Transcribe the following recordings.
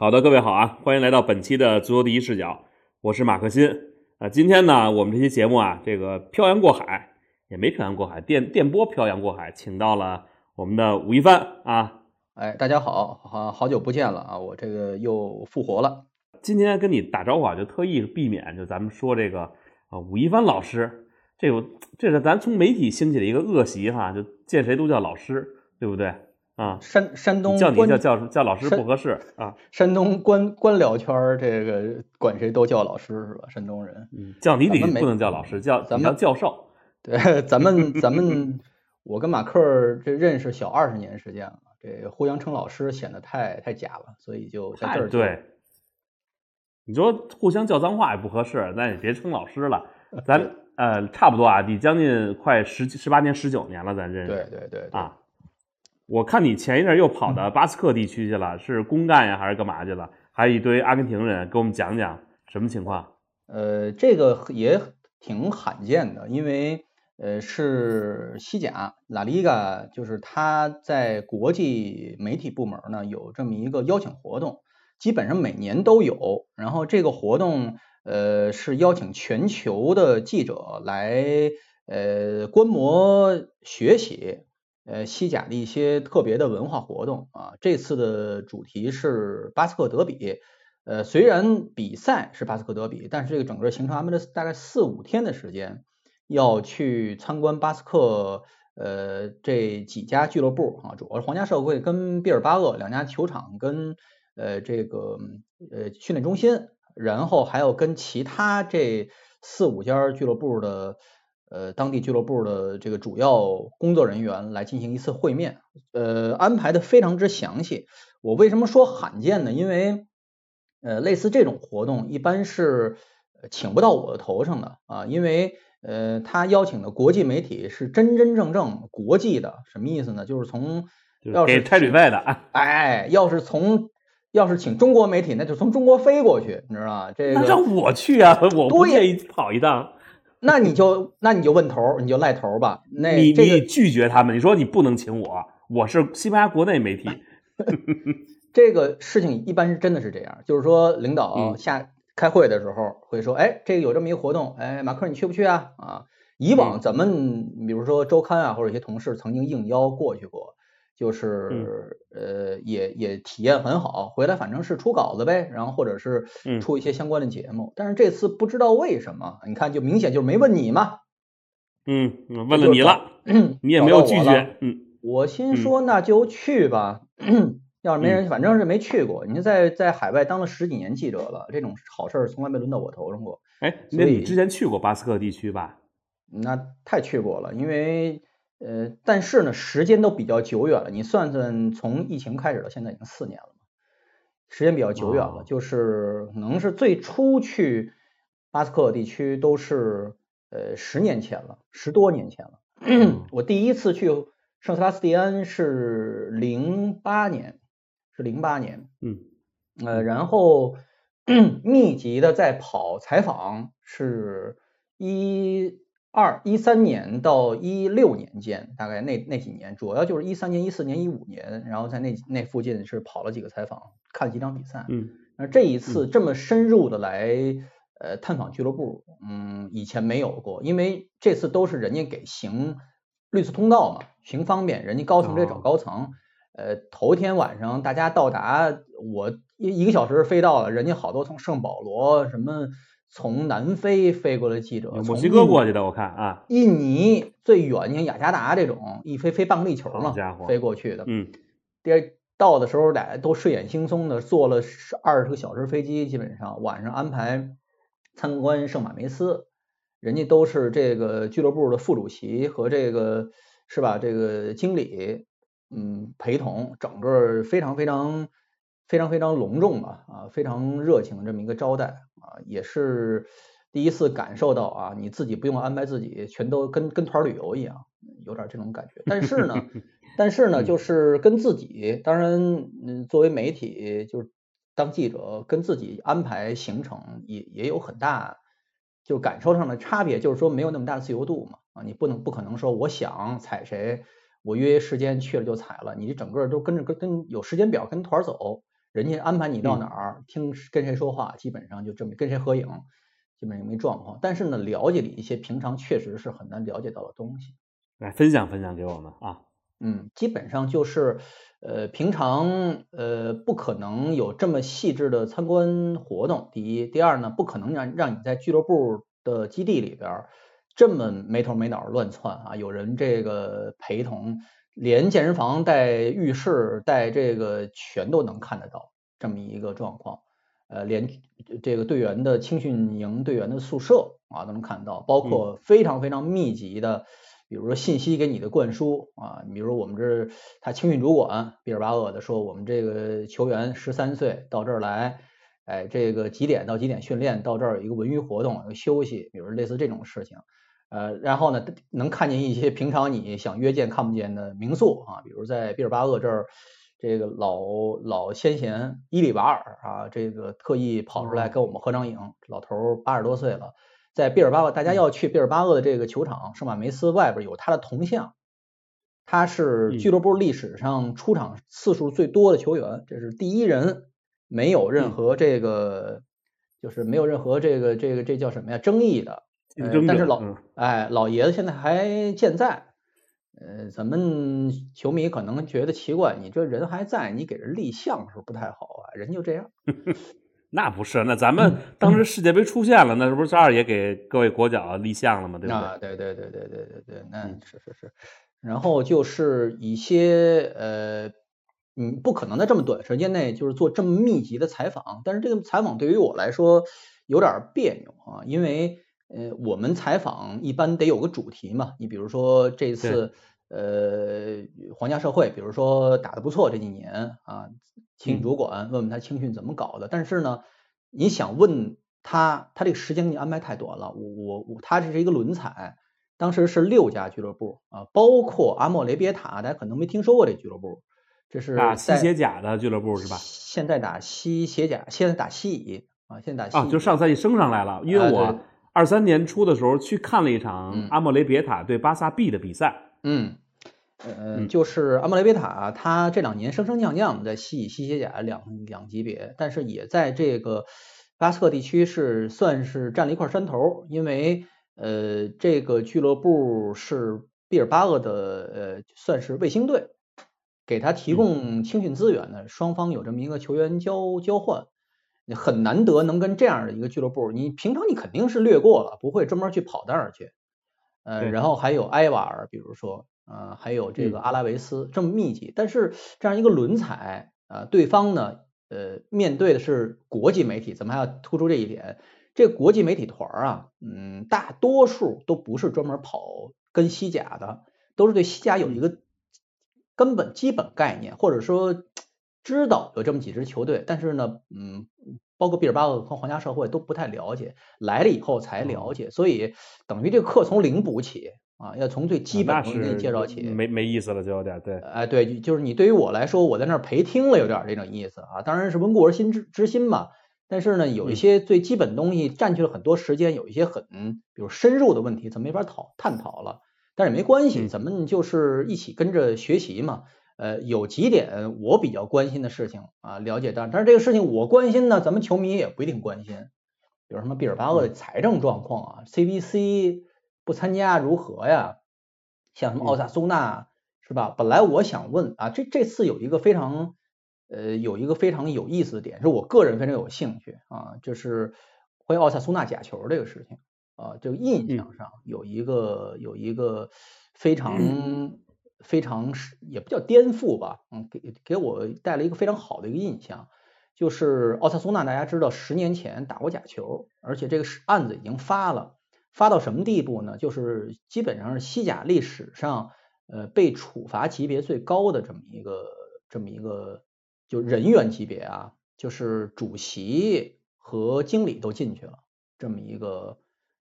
好的，各位好啊，欢迎来到本期的足球第一视角，我是马克新啊。今天呢，我们这期节目啊，这个漂洋过海也没漂洋过海，电电波漂洋过海，请到了我们的吴亦凡啊。哎，大家好，好好久不见了啊，我这个又复活了。今天跟你打招呼啊，就特意避免就咱们说这个啊，吴亦凡老师，这个这是咱从媒体兴起的一个恶习哈，就见谁都叫老师，对不对？啊，山山东叫你叫叫叫老师不合适啊。山东官官僚圈儿这个管谁都叫老师是吧？山东人，嗯，叫你得不能叫老师，叫咱们叫教授。对，咱们 咱们我跟马克这认识小二十年时间了，这互相称老师显得太太假了，所以就在这儿对。你说互相叫脏话也不合适，那也别称老师了，咱呃差不多啊，得将近快十十八年十九年了，咱认识。对对对啊。我看你前一阵又跑到巴斯克地区去了，是公干呀，还是干嘛去了？还有一堆阿根廷人，给我们讲讲什么情况？呃，这个也挺罕见的，因为呃是西甲拉里嘎，就是他在国际媒体部门呢有这么一个邀请活动，基本上每年都有。然后这个活动呃是邀请全球的记者来呃观摩学习。呃，西甲的一些特别的文化活动啊，这次的主题是巴斯克德比。呃，虽然比赛是巴斯克德比，但是这个整个行程安排了大概四五天的时间，要去参观巴斯克呃这几家俱乐部啊，主要是皇家社会跟毕尔巴鄂两家球场跟呃这个呃训练中心，然后还有跟其他这四五家俱乐部的。呃，当地俱乐部的这个主要工作人员来进行一次会面，呃，安排的非常之详细。我为什么说罕见呢？因为呃，类似这种活动一般是请不到我的头上的啊，因为呃，他邀请的国际媒体是真真正正国际的，什么意思呢？就是从要是开旅费的，哎，要是从要是请中国媒体，那就从中国飞过去，你知道吗？这个让我去啊，我不愿意跑一趟。那你就那你就问头，你就赖头吧。那你你拒绝他们，你说你不能请我，我是西班牙国内媒体。这个事情一般是真的是这样，就是说领导下开会的时候会说，哎，这个有这么一个活动，哎，马克你去不去啊？啊，以往咱们比如说周刊啊或者一些同事曾经应邀过去过。就是呃，也也体验很好，回来反正是出稿子呗，然后或者是出一些相关的节目。但是这次不知道为什么，你看就明显就是没问你嘛。嗯，问了你了，你也没有拒绝。嗯，我心说那就去吧，要是没人，反正是没去过。你在在海外当了十几年记者了，这种好事从来没轮到我头上过。哎，那你之前去过巴斯克地区吧？那太去过了，因为。呃，但是呢，时间都比较久远了。你算算，从疫情开始到现在已经四年了嘛，时间比较久远了。就是可能是最初去巴斯克地区都是呃十年前了，十多年前了。我第一次去圣塞巴斯蒂安是零八年，是零八年。嗯，呃，然后 密集的在跑采访是一。二一三年到一六年间，大概那那几年，主要就是一三年、一四年、一五年，然后在那那附近是跑了几个采访，看了几场比赛。嗯，那这一次这么深入的来呃探访俱乐部，嗯，以前没有过，因为这次都是人家给行绿色通道嘛，行方便，人家高层直接找高层。呃，头天晚上大家到达，我一一个小时飞到了，人家好多从圣保罗什么。从南非飞过来记者，墨西哥过去的，我看啊，印尼最远，你像雅加达这种，一飞飞半个地球嘛，家伙飞过去的。嗯，第二到的时候，俩都睡眼惺忪的，坐了二十个小时飞机，基本上晚上安排参观圣马梅斯，人家都是这个俱乐部的副主席和这个是吧？这个经理，嗯，陪同，整个非常非常非常非常隆重吧，啊，非常热情的这么一个招待。啊，也是第一次感受到啊，你自己不用安排自己，全都跟跟团旅游一样，有点这种感觉。但是呢，但是呢，就是跟自己，当然，嗯，作为媒体，就是当记者，跟自己安排行程也也有很大，就感受上的差别，就是说没有那么大的自由度嘛。啊，你不能不可能说我想踩谁，我约时间去了就踩了，你整个都跟着跟跟有时间表跟团走。人家安排你到哪儿，听跟谁说话，基本上就这么跟谁合影，基本上没状况。但是呢，了解了一些平常确实是很难了解到的东西。来分享分享给我们啊。嗯，基本上就是呃，平常呃不可能有这么细致的参观活动。第一，第二呢，不可能让让你在俱乐部的基地里边这么没头没脑乱窜啊，有人这个陪同。连健身房带浴室带这个全都能看得到，这么一个状况，呃，连这个队员的青训营队员的宿舍啊都能看到，包括非常非常密集的，比如说信息给你的灌输啊，你比如说我们这他青训主管比尔巴鄂的说，我们这个球员十三岁到这儿来，哎，这个几点到几点训练，到这儿有一个文娱活动，有休息，比如类似这种事情。呃，然后呢，能看见一些平常你想约见看不见的名宿啊，比如在毕尔巴鄂这儿，这个老老先贤伊里瓦尔啊，这个特意跑出来跟我们合张影，老头八十多岁了，在毕尔巴鄂，大家要去毕尔巴鄂的这个球场圣马梅斯外边有他的铜像，他是俱乐部历史上出场次数最多的球员，这是第一人，没有任何这个，就是没有任何这个这个这叫什么呀争议的。但是老哎老爷子现在还健在，呃，咱们球迷可能觉得奇怪，你这人还在，你给人立像是不太好啊，人就这样。那不是，那咱们 当时世界杯出现了，那是不是这儿也给各位国脚立像了吗？对吧？对对对对对对对，那是是是。然后就是一些呃，嗯，不可能在这么短时间内就是做这么密集的采访，但是这个采访对于我来说有点别扭啊，因为。呃，我们采访一般得有个主题嘛，你比如说这次呃皇家社会，比如说打得不错这几年啊，请主管问问他青训怎么搞的，但是呢，你想问他，他这个时间给你安排太短了，我我我，他这是一个轮采，当时是六家俱乐部啊，包括阿莫雷别塔，大家可能没听说过这俱乐部，这是打西协甲的俱乐部是吧？现在打西协甲，现在打西乙啊，现在打啊，就上赛季升上来了，因为我。二三年初的时候去看了一场阿莫雷别塔对巴萨 B 的比赛。嗯，呃，就是阿莫雷别塔，他这两年升升降降在西西、西甲两两级别，但是也在这个巴斯克地区是算是占了一块山头，因为呃，这个俱乐部是毕尔巴鄂的呃，算是卫星队，给他提供青训资源呢，双方有这么一个球员交交换。你很难得能跟这样的一个俱乐部，你平常你肯定是略过了，不会专门去跑那儿去。呃，然后还有埃瓦尔，比如说，呃，还有这个阿拉维斯这么密集，但是这样一个轮采，呃，对方呢，呃，面对的是国际媒体，咱们还要突出这一点，这国际媒体团啊，嗯，大多数都不是专门跑跟西甲的，都是对西甲有一个根本基本概念，或者说。知道有这么几支球队，但是呢，嗯，包括毕尔巴鄂和皇家社会都不太了解，来了以后才了解，所以等于这课从零补起啊，要从最基本的给你介绍起，没没意思了就有点对，哎对，就是你对于我来说，我在那儿陪听了有点这种意思啊，当然是温故而新知之心嘛，但是呢，有一些最基本东西占据了很多时间，有一些很比如深入的问题，咱没法讨探讨了，但是也没关系，咱们就是一起跟着学习嘛。呃，有几点我比较关心的事情啊，了解到，但是这个事情我关心呢，咱们球迷也不一定关心。比如什么毕尔巴鄂的财政状况啊，CBC 不参加如何呀？像什么奥萨苏纳是吧？本来我想问啊，这这次有一个非常呃有一个非常有意思的点，是我个人非常有兴趣啊，就是关于奥萨苏纳假球这个事情啊，就印象上有一个有一个非常。非常是也不叫颠覆吧，嗯，给给我带来一个非常好的一个印象，就是奥萨苏纳，大家知道十年前打过假球，而且这个案子已经发了，发到什么地步呢？就是基本上是西甲历史上呃被处罚级别最高的这么一个这么一个就人员级别啊，就是主席和经理都进去了，这么一个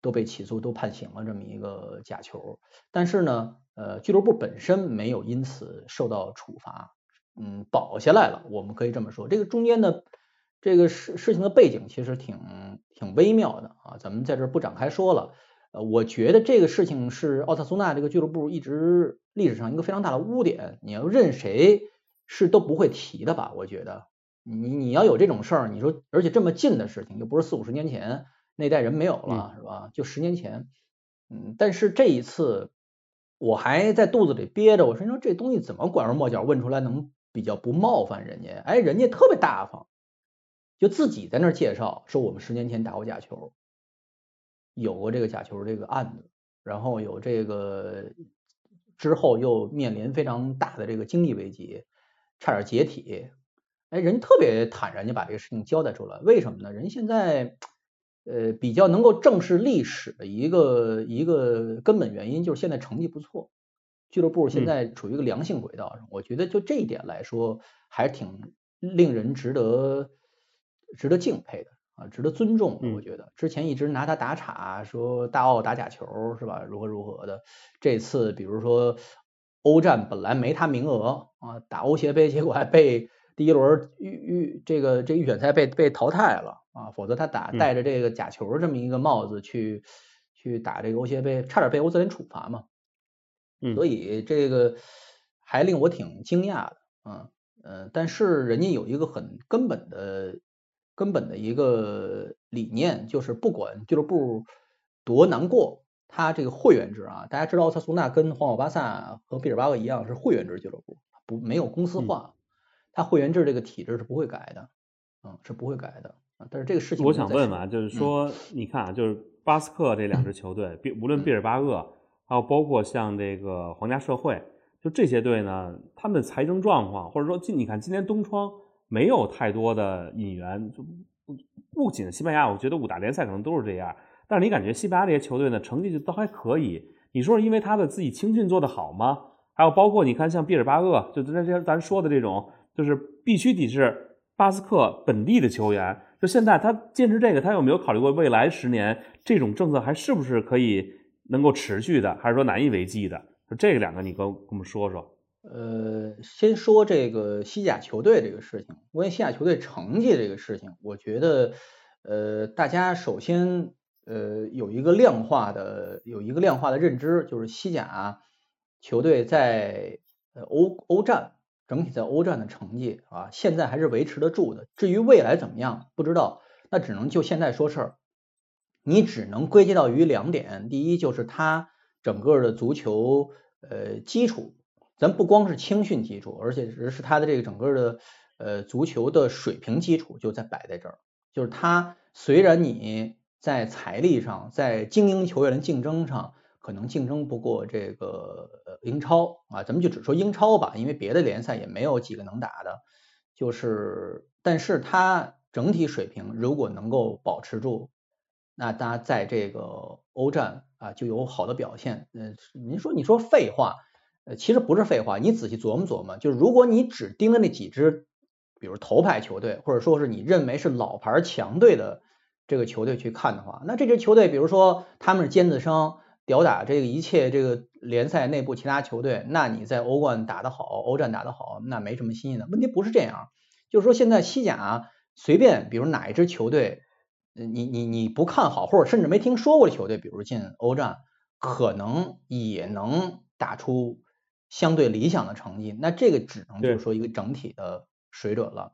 都被起诉都判刑了这么一个假球，但是呢。呃，俱乐部本身没有因此受到处罚，嗯，保下来了，我们可以这么说。这个中间的这个事事情的背景其实挺挺微妙的啊，咱们在这不展开说了。呃，我觉得这个事情是奥萨苏纳这个俱乐部一直历史上一个非常大的污点，你要任谁是都不会提的吧？我觉得你你要有这种事儿，你说而且这么近的事情，又不是四五十年前那代人没有了，是吧？就十年前，嗯，但是这一次我还在肚子里憋着，我说你说这东西怎么拐弯抹角问出来能比较不冒犯人家？哎，人家特别大方，就自己在那儿介绍说我们十年前打过假球，有过这个假球这个案子，然后有这个。之后又面临非常大的这个经济危机，差点解体。哎，人特别坦然就把这个事情交代出来，为什么呢？人现在呃比较能够正视历史的一个一个根本原因就是现在成绩不错，俱乐部现在处于一个良性轨道上。我觉得就这一点来说，还是挺令人值得值得敬佩的。啊，值得尊重，我觉得之前一直拿他打岔，说大奥打假球是吧？如何如何的？这次比如说欧战本来没他名额啊，打欧协杯结果还被第一轮预预这个这预选赛被被淘汰了啊，否则他打带着这个假球这么一个帽子去去打这个欧协杯，差点被欧足联处罚嘛。嗯，所以这个还令我挺惊讶的，嗯呃，但是人家有一个很根本的。根本的一个理念就是，不管俱乐部多难过，他这个会员制啊，大家知道奥萨苏纳跟皇马、巴萨和毕尔巴鄂一样是会员制俱乐部，不没有公司化，他会员制这个体制是不会改的，嗯，是不会改的啊。但是这个事情，我想问问，就是说，你看啊，就是巴斯克这两支 球队，毕无论毕尔巴鄂，还有包括像这个皇家社会，就这些队呢，他们的财政状况，或者说今你看今年东窗。没有太多的引援，就不不仅西班牙，我觉得五大联赛可能都是这样。但是你感觉西班牙这些球队呢，成绩就都还可以。你说是因为他的自己青训做得好吗？还有包括你看像毕尔巴鄂，就咱这咱说的这种，就是必须得是巴斯克本地的球员。就现在他坚持这个，他有没有考虑过未来十年这种政策还是不是可以能够持续的，还是说难以为继的？就这两个，你跟跟我们说说。呃，先说这个西甲球队这个事情，关于西甲球队成绩这个事情，我觉得，呃，大家首先呃有一个量化的有一个量化的认知，就是西甲球队在欧欧战整体在欧战的成绩啊，现在还是维持得住的。至于未来怎么样，不知道，那只能就现在说事儿。你只能归结到于两点，第一就是他整个的足球呃基础。咱不光是青训基础，而且是是他的这个整个的呃足球的水平基础就在摆在这儿，就是他虽然你在财力上，在精英球员的竞争上可能竞争不过这个英超啊，咱们就只说英超吧，因为别的联赛也没有几个能打的，就是但是他整体水平如果能够保持住，那他在这个欧战啊就有好的表现。嗯，您说你说废话。呃，其实不是废话，你仔细琢磨琢磨，就是如果你只盯着那几支，比如头牌球队，或者说是你认为是老牌强队的这个球队去看的话，那这支球队，比如说他们是尖子生，吊打这个一切这个联赛内部其他球队，那你在欧冠打得好，欧战打得好，那没什么新鲜的。问题不是这样，就是说现在西甲随便，比如哪一支球队，你你你不看好，或者甚至没听说过的球队，比如进欧战，可能也能打出。相对理想的成绩，那这个只能就是说一个整体的水准了。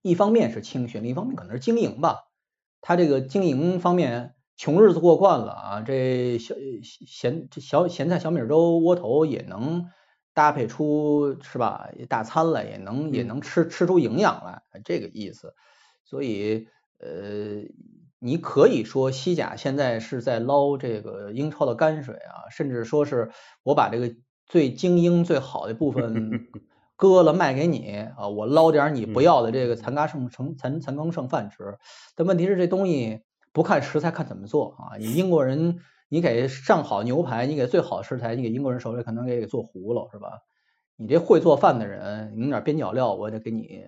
一方面是青训，另一方面可能是经营吧。他这个经营方面，穷日子过惯了啊，这小咸这小咸菜小米粥窝头也能搭配出是吧大餐来，也能也能吃吃出营养来，这个意思。所以呃，你可以说西甲现在是在捞这个英超的泔水啊，甚至说是我把这个。最精英最好的部分 割了卖给你啊，我捞点你不要的这个残羹剩剩残残羹剩饭吃。但问题是这东西不看食材看怎么做啊？你英国人你给上好牛排，你给最好的食材，你给英国人手里可能给给做糊了是吧？你这会做饭的人，你弄点边角料，我得给你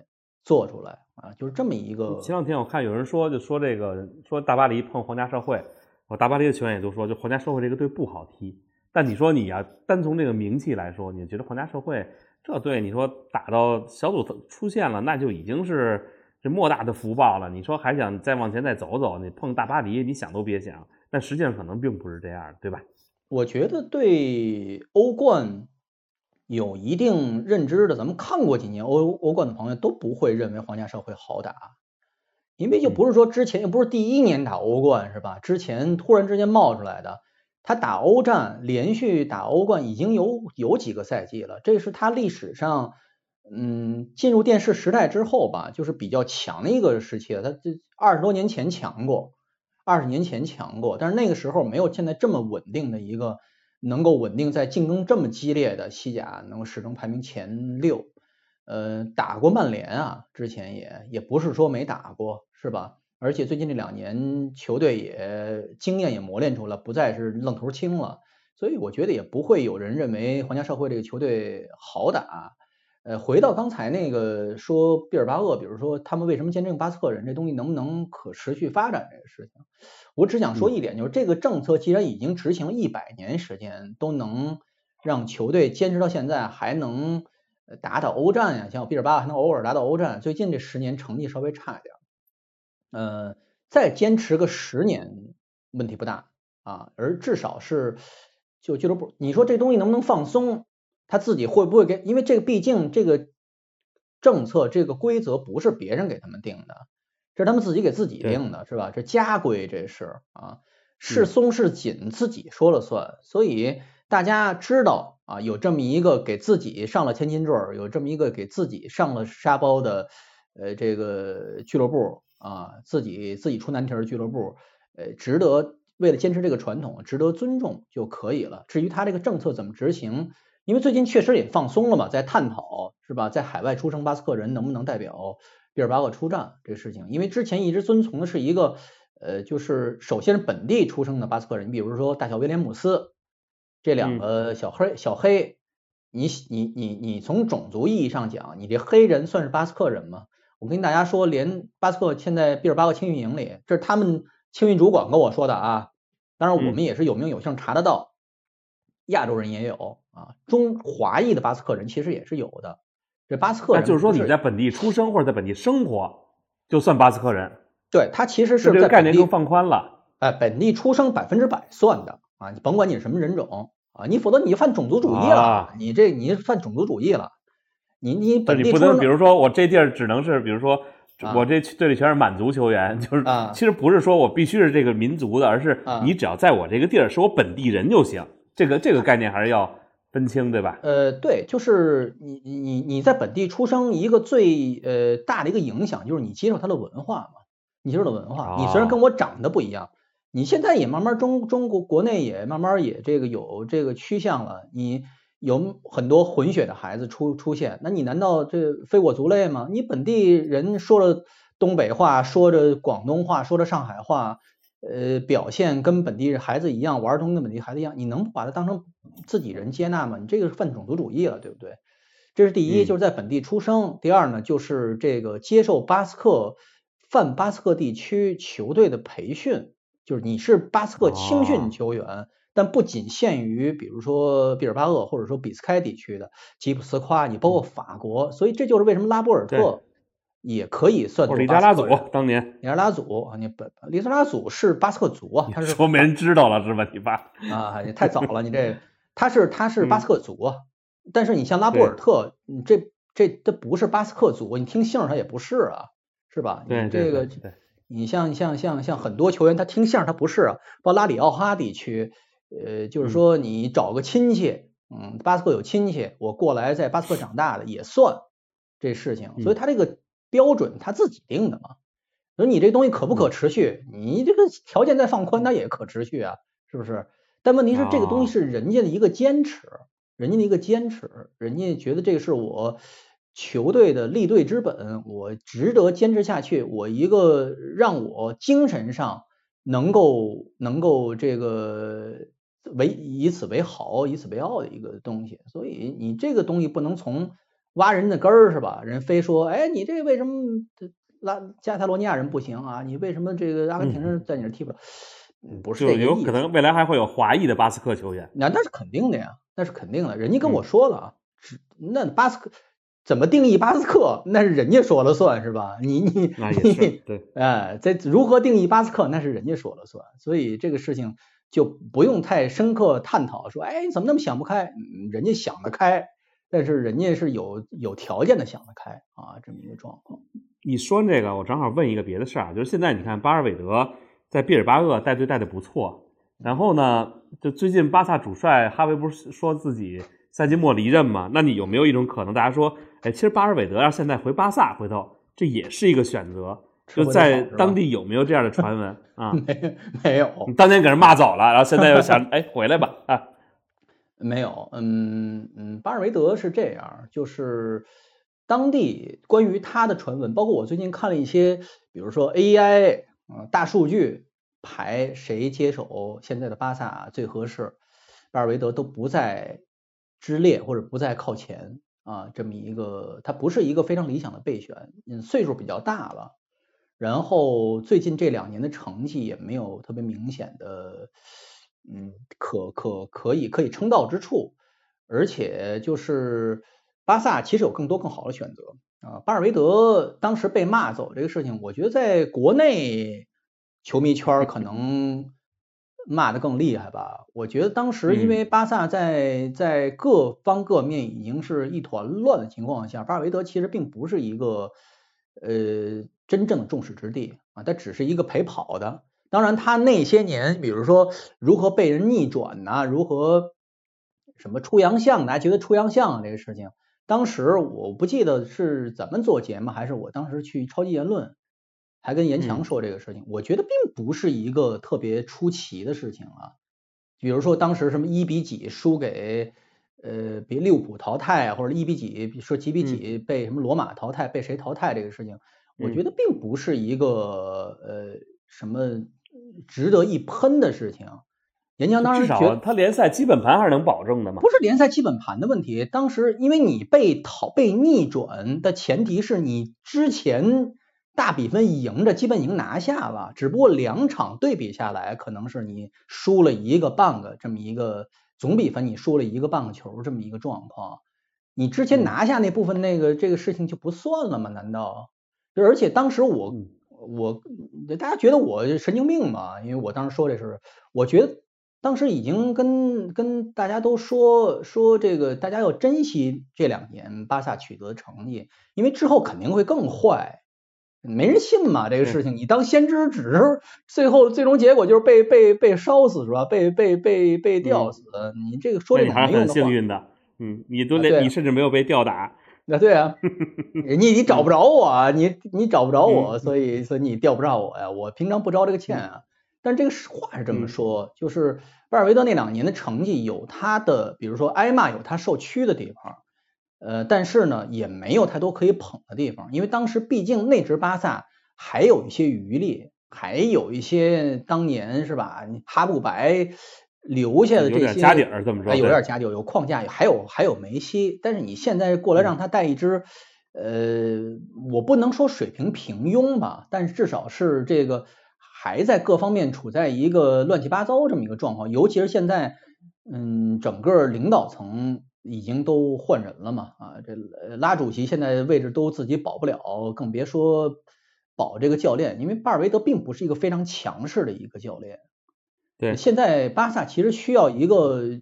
做出来啊，就是这么一个。前两天我看有人说就说这个说大巴黎碰皇家社会，我大巴黎的球员也都说，就皇家社会这个队不好踢。但你说你呀，单从这个名气来说，你觉得皇家社会这队，你说打到小组出现了，那就已经是这莫大的福报了。你说还想再往前再走走，你碰大巴黎，你想都别想。但实际上可能并不是这样，对吧？我觉得对欧冠有一定认知的，咱们看过几年欧欧冠的朋友都不会认为皇家社会好打，因为就不是说之前又不是第一年打欧冠是吧？之前突然之间冒出来的，他打欧战连续打欧冠已经有有几个赛季了，这是他历史上嗯进入电视时代之后吧，就是比较强的一个时期了。他这二十多年前强过，二十年前强过，但是那个时候没有现在这么稳定的一个。能够稳定在竞争这么激烈的西甲，能够始终排名前六，呃，打过曼联啊，之前也也不是说没打过，是吧？而且最近这两年球队也经验也磨练出来，不再是愣头青了，所以我觉得也不会有人认为皇家社会这个球队好打。呃，回到刚才那个说毕尔巴鄂，比如说他们为什么坚持用巴斯克人，这东西能不能可持续发展这个事情，我只想说一点，就是这个政策既然已经执行一百年时间，都能让球队坚持到现在，还能打打欧战呀，像毕尔巴鄂还能偶尔打打欧战，最近这十年成绩稍微差一点，呃，再坚持个十年问题不大啊，而至少是就俱乐部，你说这东西能不能放松？他自己会不会给？因为这个毕竟这个政策、这个规则不是别人给他们定的，这是他们自己给自己定的，是吧？这家规这是啊，是松是紧自己说了算。所以大家知道啊，有这么一个给自己上了千斤坠，有这么一个给自己上了沙包的呃这个俱乐部啊，自己自己出难题的俱乐部，呃，值得为了坚持这个传统，值得尊重就可以了。至于他这个政策怎么执行？因为最近确实也放松了嘛，在探讨是吧，在海外出生巴斯克人能不能代表毕尔巴鄂出战这个事情。因为之前一直遵从的是一个呃，就是首先是本地出生的巴斯克人，你比如说大小威廉姆斯这两个小黑小黑，你你你你从种族意义上讲，你这黑人算是巴斯克人吗？我跟大家说，连巴斯克现在毕尔巴鄂青运营里，这是他们青运主管跟我说的啊，当然我们也是有名有姓查得到。亚洲人也有啊，中华裔的巴斯克人其实也是有的。这巴斯克人，就是说你在本地出生或者在本地生活，就算巴斯克人。对他其实是这个概念更放宽了。哎，本地出生百分之百算的啊，你甭管你是什么人种啊，你否则你就犯种族主义了。你这你犯种族主义了。你你本地不能，比如说我这地儿只能是，比如说我这队里全是满族球员，就是其实不是说我必须是这个民族的，而是你只要在我这个地儿是我本地人就行。这个这个概念还是要分清，对吧？呃，对，就是你你你在本地出生，一个最呃大的一个影响就是你接受他的文化嘛，你接受的文化。你虽然跟我长得不一样，你现在也慢慢中中国国内也慢慢也这个有这个趋向了，你有很多混血的孩子出出现，那你难道这非我族类吗？你本地人说了东北话，说着广东话，说着上海话。呃，表现跟本地孩子一样，玩儿童跟本地孩子一样，你能不把他当成自己人接纳吗？你这个是犯种族主义了，对不对？这是第一，就是在本地出生；第二呢，就是这个接受巴斯克泛巴斯克地区球队的培训，就是你是巴斯克青训球员，但不仅限于比如说毕尔巴鄂或者说比斯开地区的吉普斯夸，你包括法国，所以这就是为什么拉波尔特。也可以算作里扎拉祖当年里扎拉祖啊，你本里扎拉祖是巴斯克族啊，他是说没人知道了是吧？你爸啊，你太早了，你这他是他是巴斯克族，但是你像拉波尔特，你这这这不是巴斯克族，你听姓他也不是啊，是吧？对这个你像像像像很多球员，他听姓他不是啊，包括拉里奥哈地区，呃，就是说你找个亲戚，嗯，巴斯克有亲戚，我过来在巴斯克长大的也算这事情，所以他这个。标准他自己定的嘛，所以你这东西可不可持续？你这个条件再放宽，它也可持续啊，是不是？但问题是这个东西是人家的一个坚持，人家的一个坚持，人家觉得这个是我球队的立队之本，我值得坚持下去，我一个让我精神上能够能够这个为以此为豪，以此为傲的一个东西。所以你这个东西不能从。挖人的根儿是吧？人非说，哎，你这为什么拉加泰罗尼亚人不行啊？你为什么这个阿根廷人在你这踢不了？不是，就有可能未来还会有华裔的巴斯克球员。那那是肯定的呀，那是肯定的。人家跟我说了啊，那巴斯克怎么定义巴斯克？那是人家说了算是吧？你你你对，哎，这如何定义巴斯克，那是人家说了算。所以这个事情就不用太深刻探讨，说，哎，你怎么那么想不开？人家想得开。但是人家是有有条件的想得开啊，这么一个状况。你说这个，我正好问一个别的事儿啊，就是现在你看巴尔韦德在毕尔巴鄂带队带的不错，然后呢，就最近巴萨主帅哈维不是说自己赛季末离任嘛？那你有没有一种可能，大家说，哎，其实巴尔韦德要现在回巴萨，回头这也是一个选择，就在当地有没有这样的传闻 啊？没没有，你当年给人骂走了，然后现在又想，哎，回来吧啊？没有，嗯嗯，巴尔韦德是这样，就是当地关于他的传闻，包括我最近看了一些，比如说 AI 啊大数据排谁接手现在的巴萨最合适，巴尔韦德都不在之列或者不在靠前啊，这么一个他不是一个非常理想的备选，嗯，岁数比较大了，然后最近这两年的成绩也没有特别明显的。嗯，可可可以可以称道之处，而且就是巴萨其实有更多更好的选择啊。巴尔韦德当时被骂走这个事情，我觉得在国内球迷圈可能骂的更厉害吧。我觉得当时因为巴萨在在各方各面已经是一团乱的情况下，巴尔韦德其实并不是一个呃真正的众矢之的啊，他只是一个陪跑的。当然，他那些年，比如说如何被人逆转呐，如何什么出洋相，大家觉得出洋相这个事情，当时我不记得是怎么做节目，还是我当时去超级言论，还跟严强说这个事情，我觉得并不是一个特别出奇的事情啊。比如说当时什么一比几输给呃比利物浦淘汰，或者一比几说几比几被什么罗马淘汰，被谁淘汰这个事情，我觉得并不是一个呃什么。值得一喷的事情，严江当时至少他联赛基本盘还是能保证的嘛？不是联赛基本盘的问题，当时因为你被讨被逆转的前提是你之前大比分赢着，基本已经拿下了，只不过两场对比下来，可能是你输了一个半个这么一个总比分，你输了一个半个球这么一个状况，你之前拿下那部分那个这个事情就不算了吗？难道？就而且当时我。我大家觉得我神经病嘛？因为我当时说这事，我觉得当时已经跟跟大家都说说这个，大家要珍惜这两年巴萨取得的成绩，因为之后肯定会更坏，没人信嘛这个事情。你当先知，只是最后最终结果就是被被被烧死是吧？被被被被吊死，你这个说这种没用的话。幸运的，嗯，你都连你甚至没有被吊打。那 对啊，你你找不着我，你你找不着我，所以所以你钓不着我呀。我平常不招这个欠啊。但这个话是这么说，就是巴尔维德那两年的成绩有他的，比如说挨骂有他受屈的地方，呃，但是呢也没有太多可以捧的地方，因为当时毕竟那支巴萨还有一些余力，还有一些当年是吧？哈布白。留下的这些家底儿怎么说？有点家底儿，有框架，还有还有梅西。但是你现在过来让他带一支，呃，我不能说水平平庸吧，但是至少是这个还在各方面处在一个乱七八糟这么一个状况。尤其是现在，嗯，整个领导层已经都换人了嘛，啊，这拉主席现在位置都自己保不了，更别说保这个教练。因为巴尔韦德并不是一个非常强势的一个教练。对，现在巴萨其实需要一个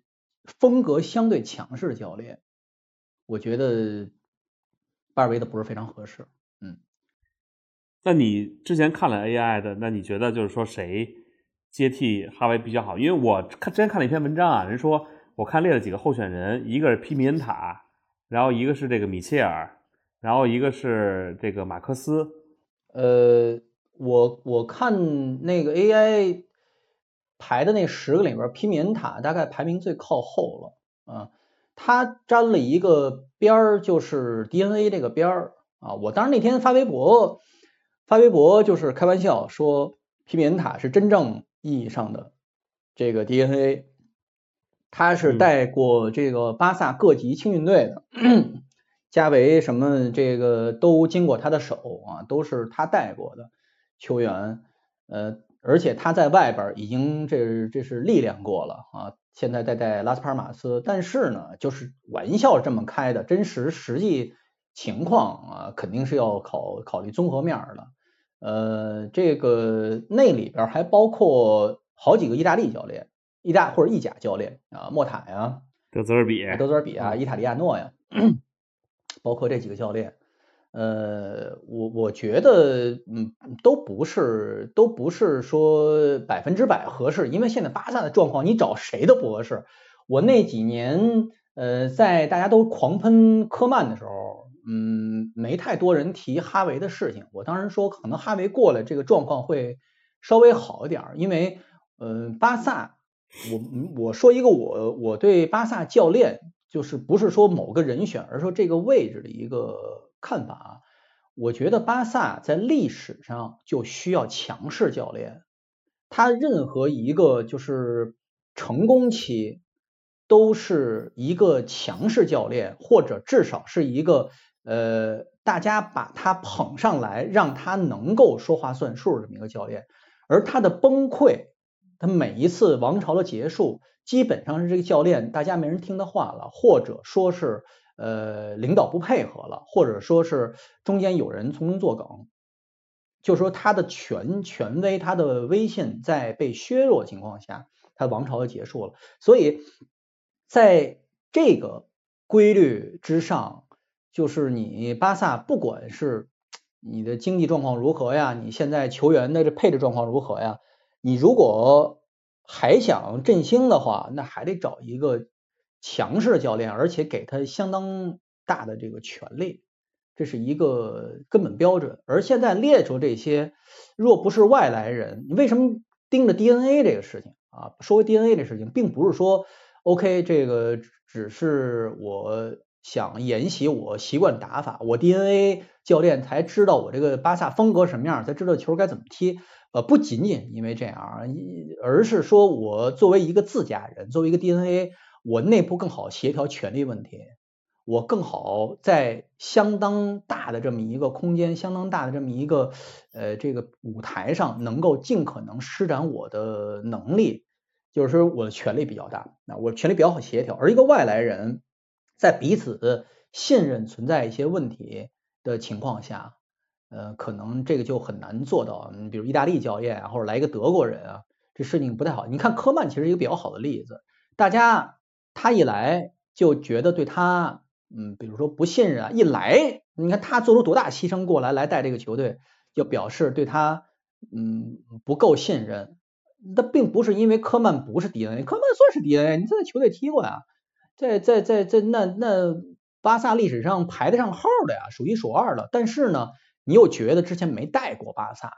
风格相对强势的教练，我觉得巴尔韦德不是非常合适。嗯，那你之前看了 AI 的，那你觉得就是说谁接替哈维比较好？因为我看之前看了一篇文章啊，人说我看列了几个候选人，一个是皮米恩塔，然后一个是这个米切尔，然后一个是这个马克思。呃，我我看那个 AI。排的那十个里边，皮米恩塔大概排名最靠后了啊，他沾了一个边儿，就是 DNA 这个边儿啊。我当时那天发微博，发微博就是开玩笑说，皮米恩塔是真正意义上的这个 DNA，他是带过这个巴萨各级青训队的，加维什么这个都经过他的手啊，都是他带过的球员，呃。而且他在外边已经这这是历练过了啊，现在在在拉斯帕尔马斯，但是呢，就是玩笑这么开的，真实实际情况啊，肯定是要考考虑综合面的。呃，这个那里边还包括好几个意大利教练，意大或者意甲教练啊，莫塔呀，德泽尔比，德泽尔比啊，伊塔利亚诺呀，包括这几个教练，呃，我我觉得，嗯，都不是都不是说百分之百合适，因为现在巴萨的状况，你找谁都不合适。我那几年，呃，在大家都狂喷科曼的时候，嗯，没太多人提哈维的事情。我当时说，可能哈维过来，这个状况会稍微好一点，因为，呃，巴萨，我我说一个我我对巴萨教练，就是不是说某个人选，而说这个位置的一个看法啊。我觉得巴萨在历史上就需要强势教练，他任何一个就是成功期。都是一个强势教练，或者至少是一个呃，大家把他捧上来，让他能够说话算数这么一个教练。而他的崩溃，他每一次王朝的结束，基本上是这个教练大家没人听他话了，或者说是呃领导不配合了，或者说是中间有人从中作梗，就说他的权权威，他的威信在被削弱情况下，他王朝就结束了。所以。在这个规律之上，就是你巴萨不管是你的经济状况如何呀，你现在球员的这配置状况如何呀，你如果还想振兴的话，那还得找一个强势的教练，而且给他相当大的这个权利，这是一个根本标准。而现在列出这些，若不是外来人，你为什么盯着 DNA 这个事情啊？说 DNA 这事情，并不是说。OK，这个只是我想沿袭我习惯打法，我 DNA 教练才知道我这个巴萨风格什么样，才知道球该怎么踢。呃，不仅仅因为这样，而是说我作为一个自家人，作为一个 DNA，我内部更好协调权力问题，我更好在相当大的这么一个空间，相当大的这么一个呃这个舞台上，能够尽可能施展我的能力。就是说我的权力比较大，那我权力比较好协调，而一个外来人，在彼此信任存在一些问题的情况下，呃，可能这个就很难做到。你比如意大利教练啊，或者来一个德国人啊，这事情不太好。你看科曼其实一个比较好的例子，大家他一来就觉得对他，嗯，比如说不信任啊，一来你看他做出多大牺牲过来来带这个球队，就表示对他，嗯，不够信任。那并不是因为科曼不是 DNA，科曼算是 DNA，你在球队踢过呀，在在在在那那巴萨历史上排得上号的呀，数一数二的。但是呢，你又觉得之前没带过巴萨，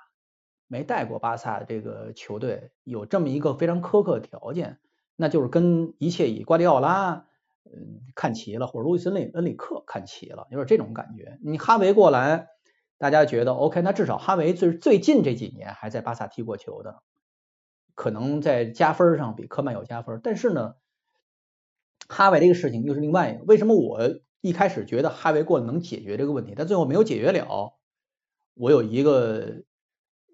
没带过巴萨这个球队，有这么一个非常苛刻的条件，那就是跟一切以瓜迪奥拉嗯看齐了，或者路易斯恩恩里克看齐了，有点这种感觉。你哈维过来，大家觉得 OK，那至少哈维最最近这几年还在巴萨踢过球的。可能在加分上比科曼有加分，但是呢，哈维这个事情又是另外一个。为什么我一开始觉得哈维过来能解决这个问题，但最后没有解决了？我有一个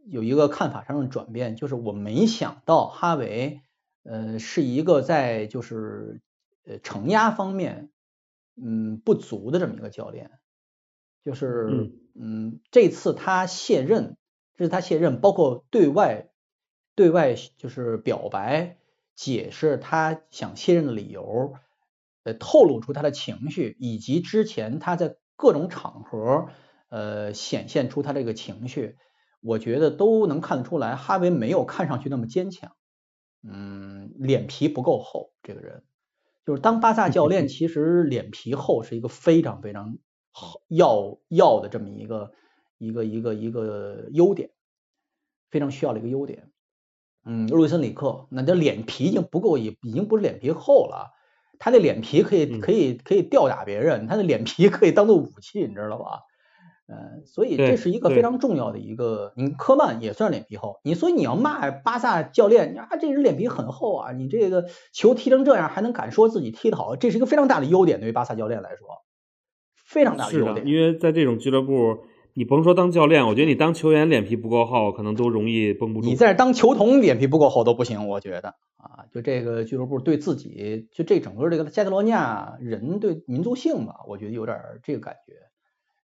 有一个看法上的转变，就是我没想到哈维呃是一个在就是呃承压方面嗯不足的这么一个教练，就是嗯这次他卸任，这是他卸任，包括对外。对外就是表白，解释他想卸任的理由，呃，透露出他的情绪，以及之前他在各种场合呃显现出他这个情绪，我觉得都能看得出来，哈维没有看上去那么坚强，嗯，脸皮不够厚。这个人就是当巴萨教练，其实脸皮厚是一个非常非常好要要的这么一个一个一个一个优点，非常需要的一个优点。嗯，路易森里克，那这脸皮已经不够，已已经不是脸皮厚了，他的脸皮可以可以可以吊打别人，他的脸皮可以当做武器，你知道吧？嗯，所以这是一个非常重要的一个，你科曼也算脸皮厚，你所以你要骂巴萨教练，啊，这人脸皮很厚啊，你这个球踢成这样还能敢说自己踢得好，这是一个非常大的优点，对于巴萨教练来说，非常大的优点，因为在这种俱乐部。你甭说当教练，我觉得你当球员脸皮不够厚，可能都容易绷不住。你在当球童脸皮不够厚都不行，我觉得啊，就这个俱乐部对自己，就这整个这个加泰罗尼亚人对民族性吧，我觉得有点这个感觉，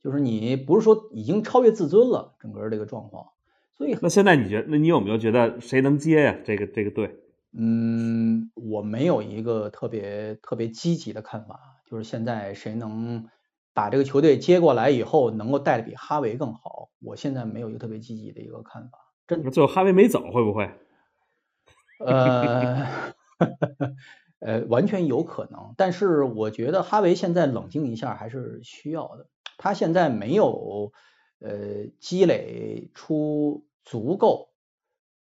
就是你不是说已经超越自尊了，整个这个状况。所以那现在你觉得，那你有没有觉得谁能接呀？这个这个队？嗯，我我没有一个特别特别积极的看法，就是现在谁能把这个球队接过来以后，能够带的比哈维更好，我现在没有一个特别积极的一个看法。真的最后哈维没走，会不会？呃，呃，完全有可能，但是我觉得哈维现在冷静一下还是需要的。他现在没有呃积累出足够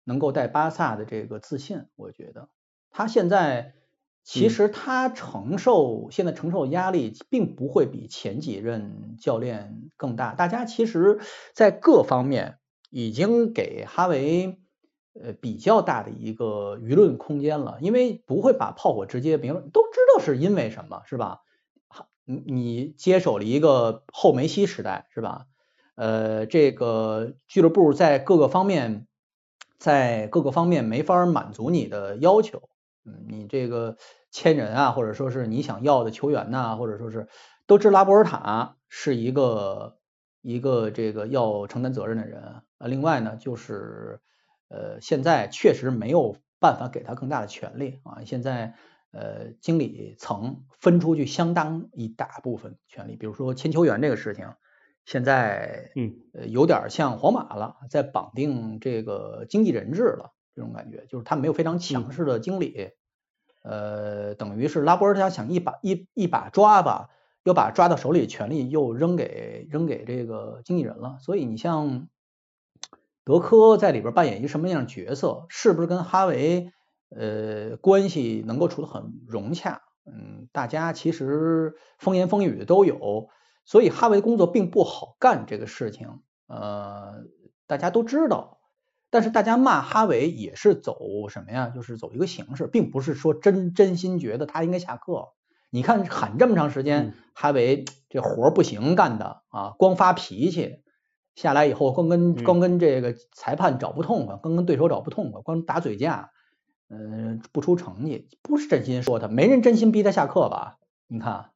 能够带巴萨的这个自信，我觉得他现在其实他承受现在承受压力并不会比前几任教练更大。大家其实，在各方面已经给哈维。呃，比较大的一个舆论空间了，因为不会把炮火直接明，都知道是因为什么，是吧？你接手了一个后梅西时代，是吧？呃，这个俱乐部在各个方面，在各个方面没法满足你的要求，嗯，你这个签人啊，或者说是你想要的球员呐，或者说是都知拉波尔塔是一个一个这个要承担责任的人啊，另外呢就是。呃，现在确实没有办法给他更大的权利啊。现在呃，经理层分出去相当一大部分权利，比如说签球员这个事情，现在嗯，有点像皇马了，在绑定这个经纪人制了，这种感觉就是他没有非常强势的经理，呃，等于是拉波尔他想一把一一把抓吧，又把抓到手里权利又扔给扔给这个经纪人了，所以你像。德科在里边扮演一个什么样的角色？是不是跟哈维呃关系能够处得很融洽？嗯，大家其实风言风语的都有，所以哈维的工作并不好干这个事情，呃，大家都知道。但是大家骂哈维也是走什么呀？就是走一个形式，并不是说真真心觉得他应该下课。你看喊这么长时间，哈维这活不行干的啊，光发脾气。下来以后，光跟光跟这个裁判找不痛快，光跟对手找不痛快，光打嘴架，嗯，不出成绩，不是真心说他，没人真心逼他下课吧？你看，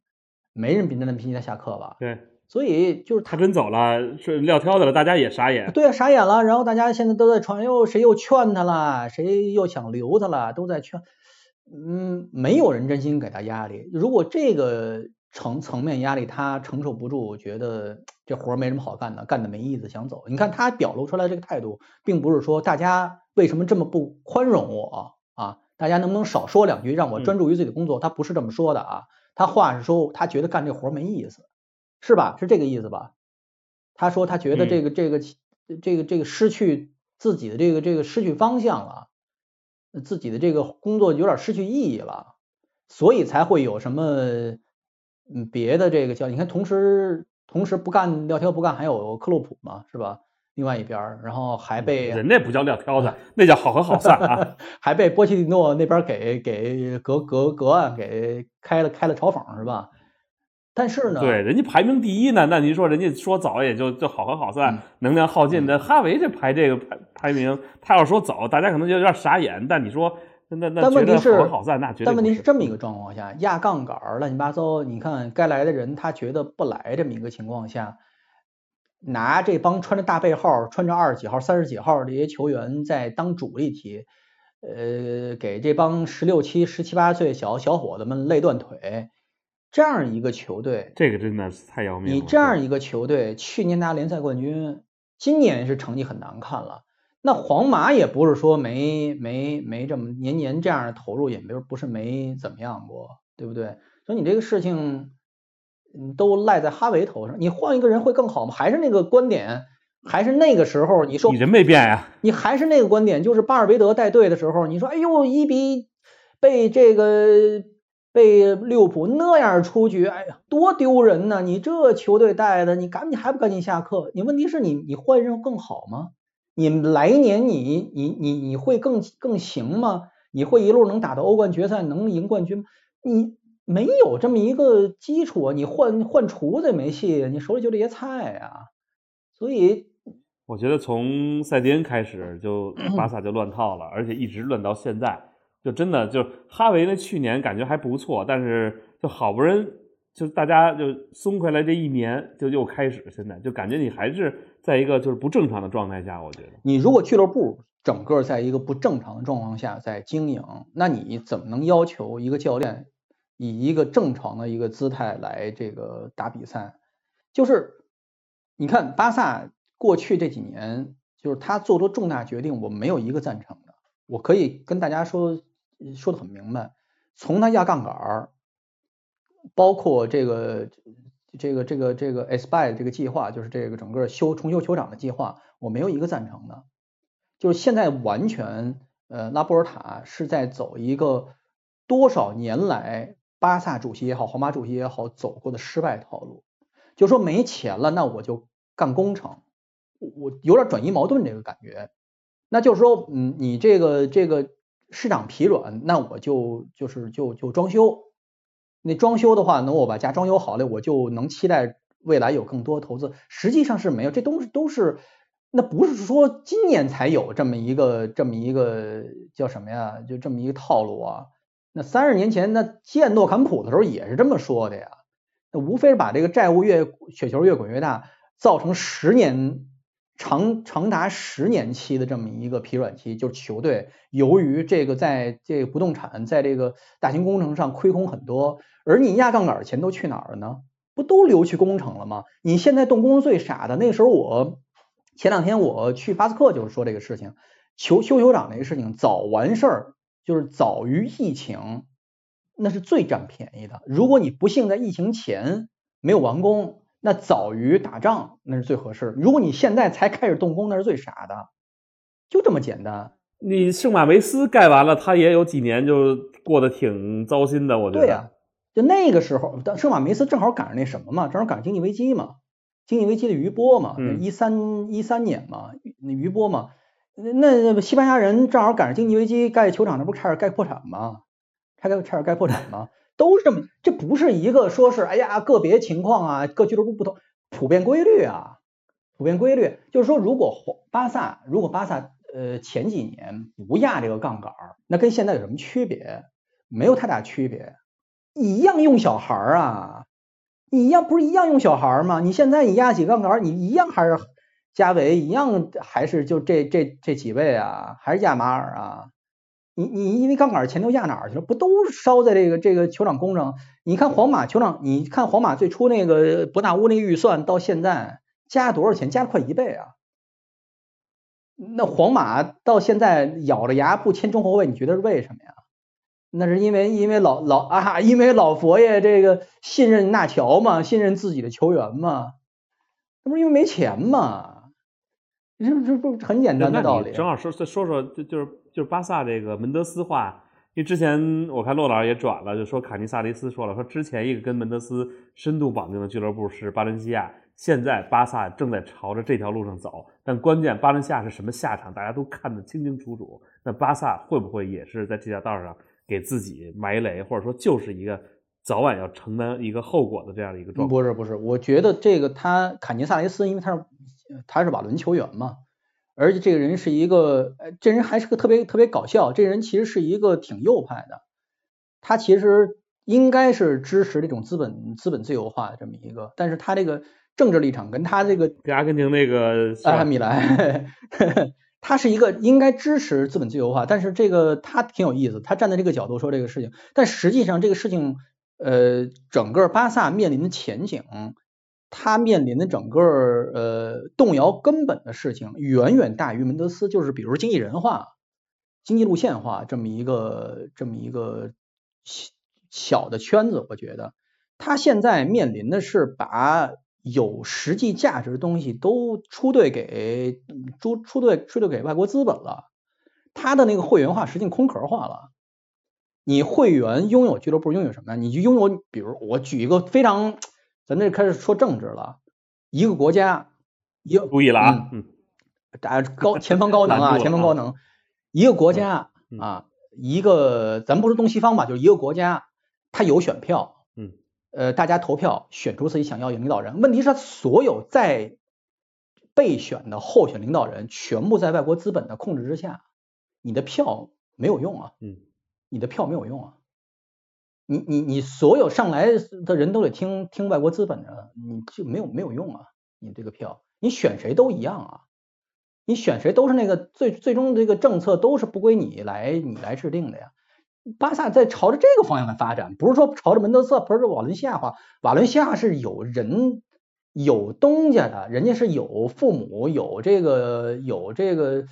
没人真真逼他下课吧？对，所以就是他真走了，是撂挑子了，大家也傻眼。对啊，傻眼了。然后大家现在都在传，又谁又劝他了，谁又想留他了，都在劝。嗯，没有人真心给他压力。如果这个。层层面压力他承受不住，觉得 这活没什么好干的，干的没意思，想走。你看他表露出来这个态度，并不是说大家为什么这么不宽容我啊？大家能不能少说两句，让我专注于自己的工作？他不是这么说的啊，他话是说他觉得干这活没意思，是吧？是这个意思吧？他说他觉得这个这个这个这个失去自己的这个这个失去方向了，自己的这个工作有点失去意义了，所以才会有什么。嗯，别的这个叫你看，同时同时不干撂挑不干，还有克洛普嘛，是吧？另外一边，然后还被人那不叫撂挑子，那叫好合好散啊，还被波切蒂诺那边给给隔隔隔岸给开了开了嘲讽是吧？但是呢，对，人家排名第一呢，那您说人家说早也就就好合好散，能量耗尽。那哈维这排这个排排名，他要说早，大家可能就有点傻眼。但你说那那。但问题是好合好散，那，但问题是这么一个状况下，压杠杆乱七八糟，你看该来的人他觉得不来，这么一个情况下，拿这帮穿着大背号、穿着二十几号、三十几号这些球员在当主力踢，呃，给这帮十六七、十七八岁小小伙子们累断腿，这样一个球队，这个真的是太要命了。你这样一个球队，去年拿联赛冠军，今年是成绩很难看了。那皇马也不是说没没没这么年年这样的投入，也没不是没怎么样过，对不对？所以你这个事情，嗯，都赖在哈维头上。你换一个人会更好吗？还是那个观点？还是那个时候你说你人没变呀？你还是那个观点，就是巴尔韦德带队的时候，你说哎呦一比被这个被利物浦那样出局，哎呀多丢人呐！你这球队带的，你赶紧还不赶紧下课？你问题是你你换人更好吗？你来年你你你你会更更行吗？你会一路能打到欧冠决赛，能赢冠军吗？你没有这么一个基础啊！你换换厨子也没戏，你手里就这些菜啊！所以我觉得从塞迪恩开始就 巴萨就乱套了，而且一直乱到现在，就真的就哈维那去年感觉还不错，但是就好不容易。就大家就松回来这一年，就又开始，现在就感觉你还是在一个就是不正常的状态下。我觉得你如果俱乐部整个在一个不正常的状况下在经营，那你怎么能要求一个教练以一个正常的一个姿态来这个打比赛？就是你看巴萨过去这几年，就是他做出重大决定，我没有一个赞成的。我可以跟大家说说的很明白，从他压杠杆儿，包括这个这个这个这个 S by 这个计划，就是这个整个修重修球场的计划，我没有一个赞成的。就是现在完全呃拉波尔塔是在走一个多少年来巴萨主席也好，皇马主席也好走过的失败套路。就说没钱了，那我就干工程，我有点转移矛盾这个感觉。那就是说，嗯，你这个这个市场疲软，那我就就是就就装修。那装修的话，那我把家装修好了，我就能期待未来有更多投资。实际上是没有，这东西都是，那不是说今年才有这么一个这么一个叫什么呀？就这么一个套路啊。那三十年前那建诺坎普的时候也是这么说的呀。那无非是把这个债务越雪球越滚越大，造成十年长长达十年期的这么一个疲软期，就是球队由于这个在这个不动产在这个大型工程上亏空很多，而你压杠杆的钱都去哪儿了呢？不都流去工程了吗？你现在动工最傻的，那时候我前两天我去巴斯克就是说这个事情，球修球场这个事情早完事儿，就是早于疫情。那是最占便宜的。如果你不幸在疫情前没有完工，那早于打仗那是最合适。如果你现在才开始动工，那是最傻的。就这么简单。你圣马维斯盖完了，他也有几年就过得挺糟心的。我觉得。对呀，就那个时候，圣马维斯正好赶上那什么嘛，正好赶上经济危机嘛，经济危机的余波嘛，一三一三年嘛，那余波嘛，那西班牙人正好赶上经济危机，盖球场，那不差点盖破产吗？差点差点盖破产吗？都是这么，这不是一个说是哎呀个别情况啊，各俱乐部不同，普遍规律啊，普遍规律就是说，如果巴萨如果巴萨呃前几年不压这个杠杆，那跟现在有什么区别？没有太大区别，一样用小孩啊，一样不是一样用小孩吗？你现在你压几杠杆，你一样还是加维，一样还是就这这这几位啊，还是亚马尔啊？你你因为杠杆钱都压哪儿去了？不都烧在这个这个球场工程？你看皇马球场，你看皇马最初那个伯纳乌那个预算到现在加多少钱？加了快一倍啊！那皇马到现在咬着牙不签中后卫，你觉得是为什么呀？那是因为因为老老啊，因为老佛爷这个信任纳乔嘛，信任自己的球员嘛，那不是因为没钱嘛？这这不很简单的道理。正好说再说说，就就是就是巴萨这个门德斯话，因为之前我看骆老师也转了，就说卡尼萨雷斯说了，说之前一个跟门德斯深度绑定的俱乐部是巴伦西亚，现在巴萨正在朝着这条路上走，但关键巴伦西亚是什么下场，大家都看得清清楚楚。那巴萨会不会也是在这条道上给自己埋雷，或者说就是一个早晚要承担一个后果的这样的一个状况？不是不是，我觉得这个他卡尼萨雷斯，因为他是。他是瓦伦球员嘛，而且这个人是一个，这人还是个特别特别搞笑，这人其实是一个挺右派的，他其实应该是支持这种资本资本自由化的这么一个，但是他这个政治立场跟他这个阿根廷那个阿米莱，他是一个应该支持资本自由化，但是这个他挺有意思，他站在这个角度说这个事情，但实际上这个事情，呃，整个巴萨面临的前景。他面临的整个呃动摇根本的事情，远远大于门德斯，就是比如经济人化、经济路线化这么一个这么一个小小的圈子。我觉得他现在面临的是把有实际价值的东西都出兑给出出兑出兑给外国资本了，他的那个会员化实际空壳化了。你会员拥有俱乐部拥有什么？你就拥有，比如我举一个非常。咱这开始说政治了，一个国家，一注意了啊，嗯，大家高前方高能啊，前方高能，一个国家啊，一个咱不说东西方吧，就一个国家，他有选票，嗯，呃，大家投票选出自己想要的领导人，问题是所有在备选的候选领导人全部在外国资本的控制之下，你的票没有用啊，嗯，你的票没有用啊。你你你所有上来的人都得听听外国资本的，你就没有没有用啊！你这个票，你选谁都一样啊！你选谁都是那个最最终这个政策都是不归你来你来制定的呀。巴萨在朝着这个方向来发展，不是说朝着门德斯，不是瓦伦西亚话。瓦伦西亚是有人有东家的，人家是有父母有这个有这个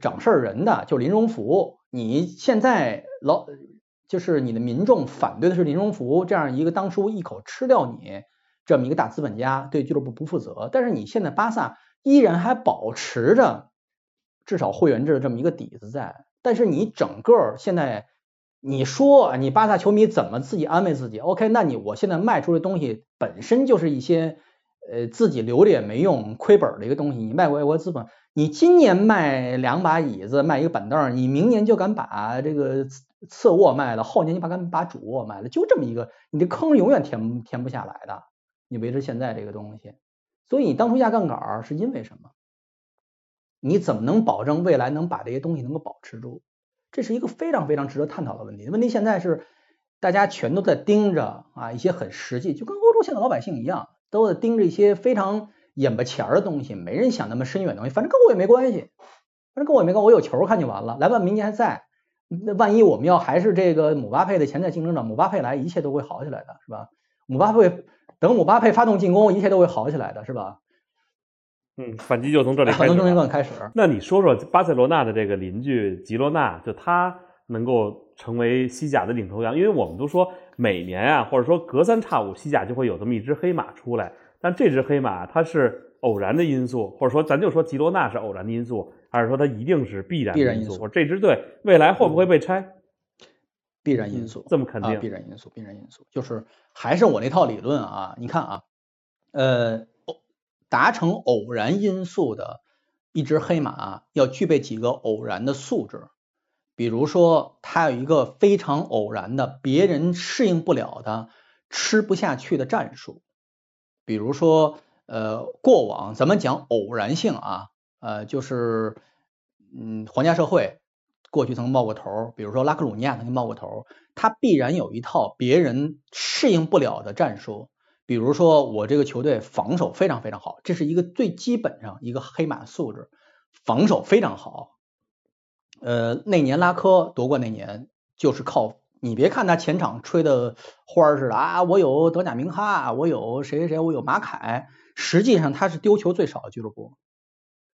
掌事儿人的，就林荣福。你现在老就是你的民众反对的是林荣福这样一个当初一口吃掉你这么一个大资本家，对俱乐部不负责。但是你现在巴萨依然还保持着至少会员制的这么一个底子在，但是你整个现在。你说你巴萨球迷怎么自己安慰自己？OK，那你我现在卖出的东西本身就是一些呃自己留着也没用、亏本的一个东西。你卖给外国资本，你今年卖两把椅子、卖一个板凳，你明年就敢把这个次卧卖了，后年你把敢把主卧卖了，就这么一个，你的坑永远填填不下来的。你维持现在这个东西，所以你当初压杠杆是因为什么？你怎么能保证未来能把这些东西能够保持住？这是一个非常非常值得探讨的问题。问题现在是大家全都在盯着啊一些很实际，就跟欧洲现在老百姓一样，都在盯着一些非常眼巴前的东西，没人想那么深远的东西。反正跟我也没关系，反正跟我也没关，我有球看就完了。来吧，明年还在。那万一我们要还是这个姆巴佩的潜在竞争者，姆巴佩来，一切都会好起来的，是吧？姆巴佩等姆巴佩发动进攻，一切都会好起来的，是吧？嗯，反击就从这里开始。开始。那你说说巴塞罗那的这个邻居吉罗纳，就他能够成为西甲的领头羊？因为我们都说每年啊，或者说隔三差五，西甲就会有这么一只黑马出来。但这只黑马它是偶然的因素，或者说咱就说吉罗纳是偶然的因素，还是说它一定是必然必然因素？或者这支队未来会不会被拆？必然因素，这么肯定？必然因素，必然因素，就是还是我那套理论啊。你看啊，呃。达成偶然因素的一只黑马，要具备几个偶然的素质，比如说，它有一个非常偶然的、别人适应不了的、吃不下去的战术。比如说，呃，过往咱们讲偶然性啊，呃，就是，嗯，皇家社会过去曾冒过头，比如说拉克鲁尼亚曾经冒过头，他必然有一套别人适应不了的战术。比如说，我这个球队防守非常非常好，这是一个最基本上一个黑马素质，防守非常好。呃，那年拉科夺冠那年，就是靠你别看他前场吹的花似的啊，我有德甲明哈，我有谁谁谁，我有马凯，实际上他是丢球最少的俱乐部，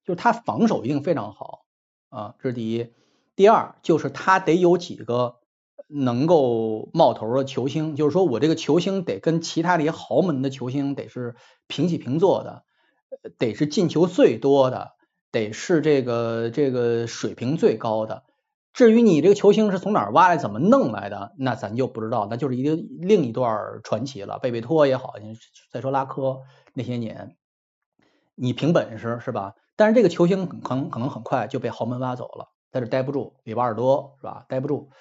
就是他防守一定非常好啊，这是第一。第二就是他得有几个。能够冒头的球星，就是说我这个球星得跟其他的一些豪门的球星得是平起平坐的，得是进球最多的，得是这个这个水平最高的。至于你这个球星是从哪儿挖来，怎么弄来的，那咱就不知道，那就是一个另一段传奇了。贝贝托也好，再说拉科那些年，你凭本事是吧？但是这个球星可能可能很快就被豪门挖走了，在这待不住，里瓦尔多是吧？待不住。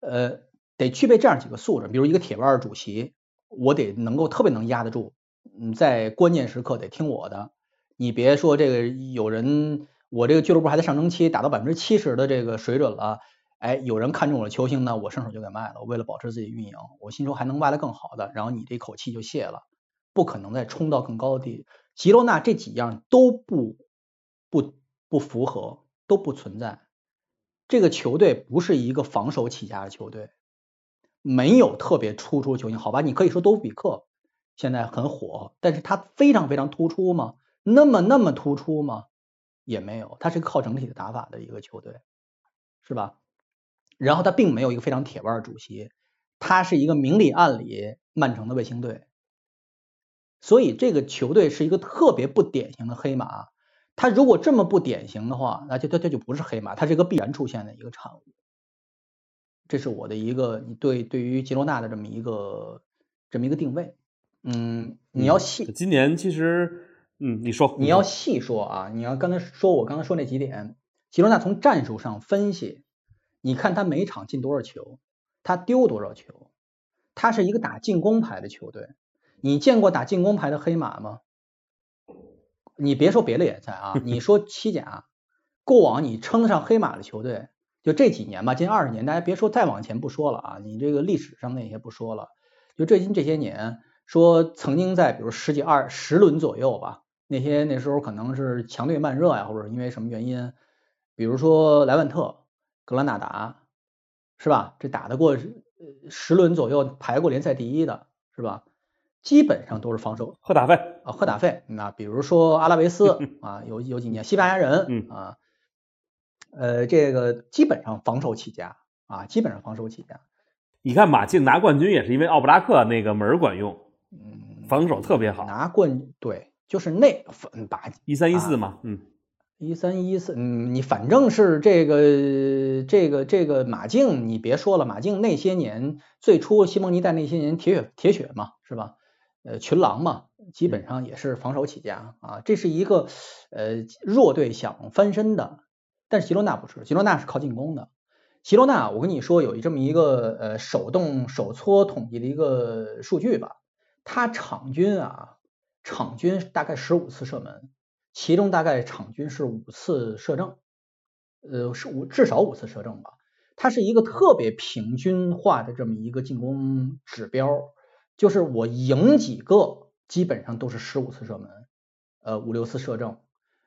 呃，得具备这样几个素质，比如一个铁腕主席，我得能够特别能压得住，嗯，在关键时刻得听我的。你别说这个有人，我这个俱乐部还在上升期，达到百分之七十的这个水准了，哎，有人看中我的球星呢，我伸手就给卖了。为了保持自己运营，我心说还能挖来更好的，然后你这口气就泄了，不可能再冲到更高的地。吉罗纳这几样都不不不符合，都不存在。这个球队不是一个防守起家的球队，没有特别突出球星，好吧？你可以说多比克现在很火，但是他非常非常突出吗？那么那么突出吗？也没有，他是靠整体的打法的一个球队，是吧？然后他并没有一个非常铁腕主席，他是一个明里暗里曼城的卫星队，所以这个球队是一个特别不典型的黑马。他如果这么不典型的话，那就他他就不是黑马，它是一个必然出现的一个产物。这是我的一个对对于吉罗纳的这么一个这么一个定位。嗯，你要细，今年其实，嗯，你说你要细说啊，你要刚才说我刚才说那几点，吉罗纳从战术上分析，你看他每场进多少球，他丢多少球，他是一个打进攻牌的球队。你见过打进攻牌的黑马吗？你别说别的联赛啊，你说西甲，过往你称得上黑马的球队，就这几年吧，近二十年，大家别说再往前不说了啊，你这个历史上那些不说了，就最近这些年，说曾经在比如十几二十轮左右吧，那些那时候可能是强队慢热呀，或者因为什么原因，比如说莱万特、格拉纳达，是吧？这打得过十轮左右排过联赛第一的，是吧？基本上都是防守。赫达费啊，赫达费，那比如说阿拉维斯 啊，有有几年西班牙人啊，呃，这个基本上防守起家啊，基本上防守起家。你看马竞拿冠军也是因为奥布拉克那个门管用，嗯，防守特别好。拿冠对，就是那把一三一四嘛，嗯。一三一四，嗯，你反正是这个这个这个马竞，你别说了，马竞那些年最初西蒙尼带那些年铁血铁血嘛，是吧？呃，群狼嘛，基本上也是防守起家啊。这是一个呃弱队想翻身的，但是吉罗纳不是，吉罗纳是靠进攻的。吉罗纳，我跟你说有这么一个呃手动手搓统计的一个数据吧，他场均啊场均大概十五次射门。其中大概场均是五次射正，呃，是五至少五次射正吧。它是一个特别平均化的这么一个进攻指标，就是我赢几个基本上都是十五次射门，呃，五六次射正。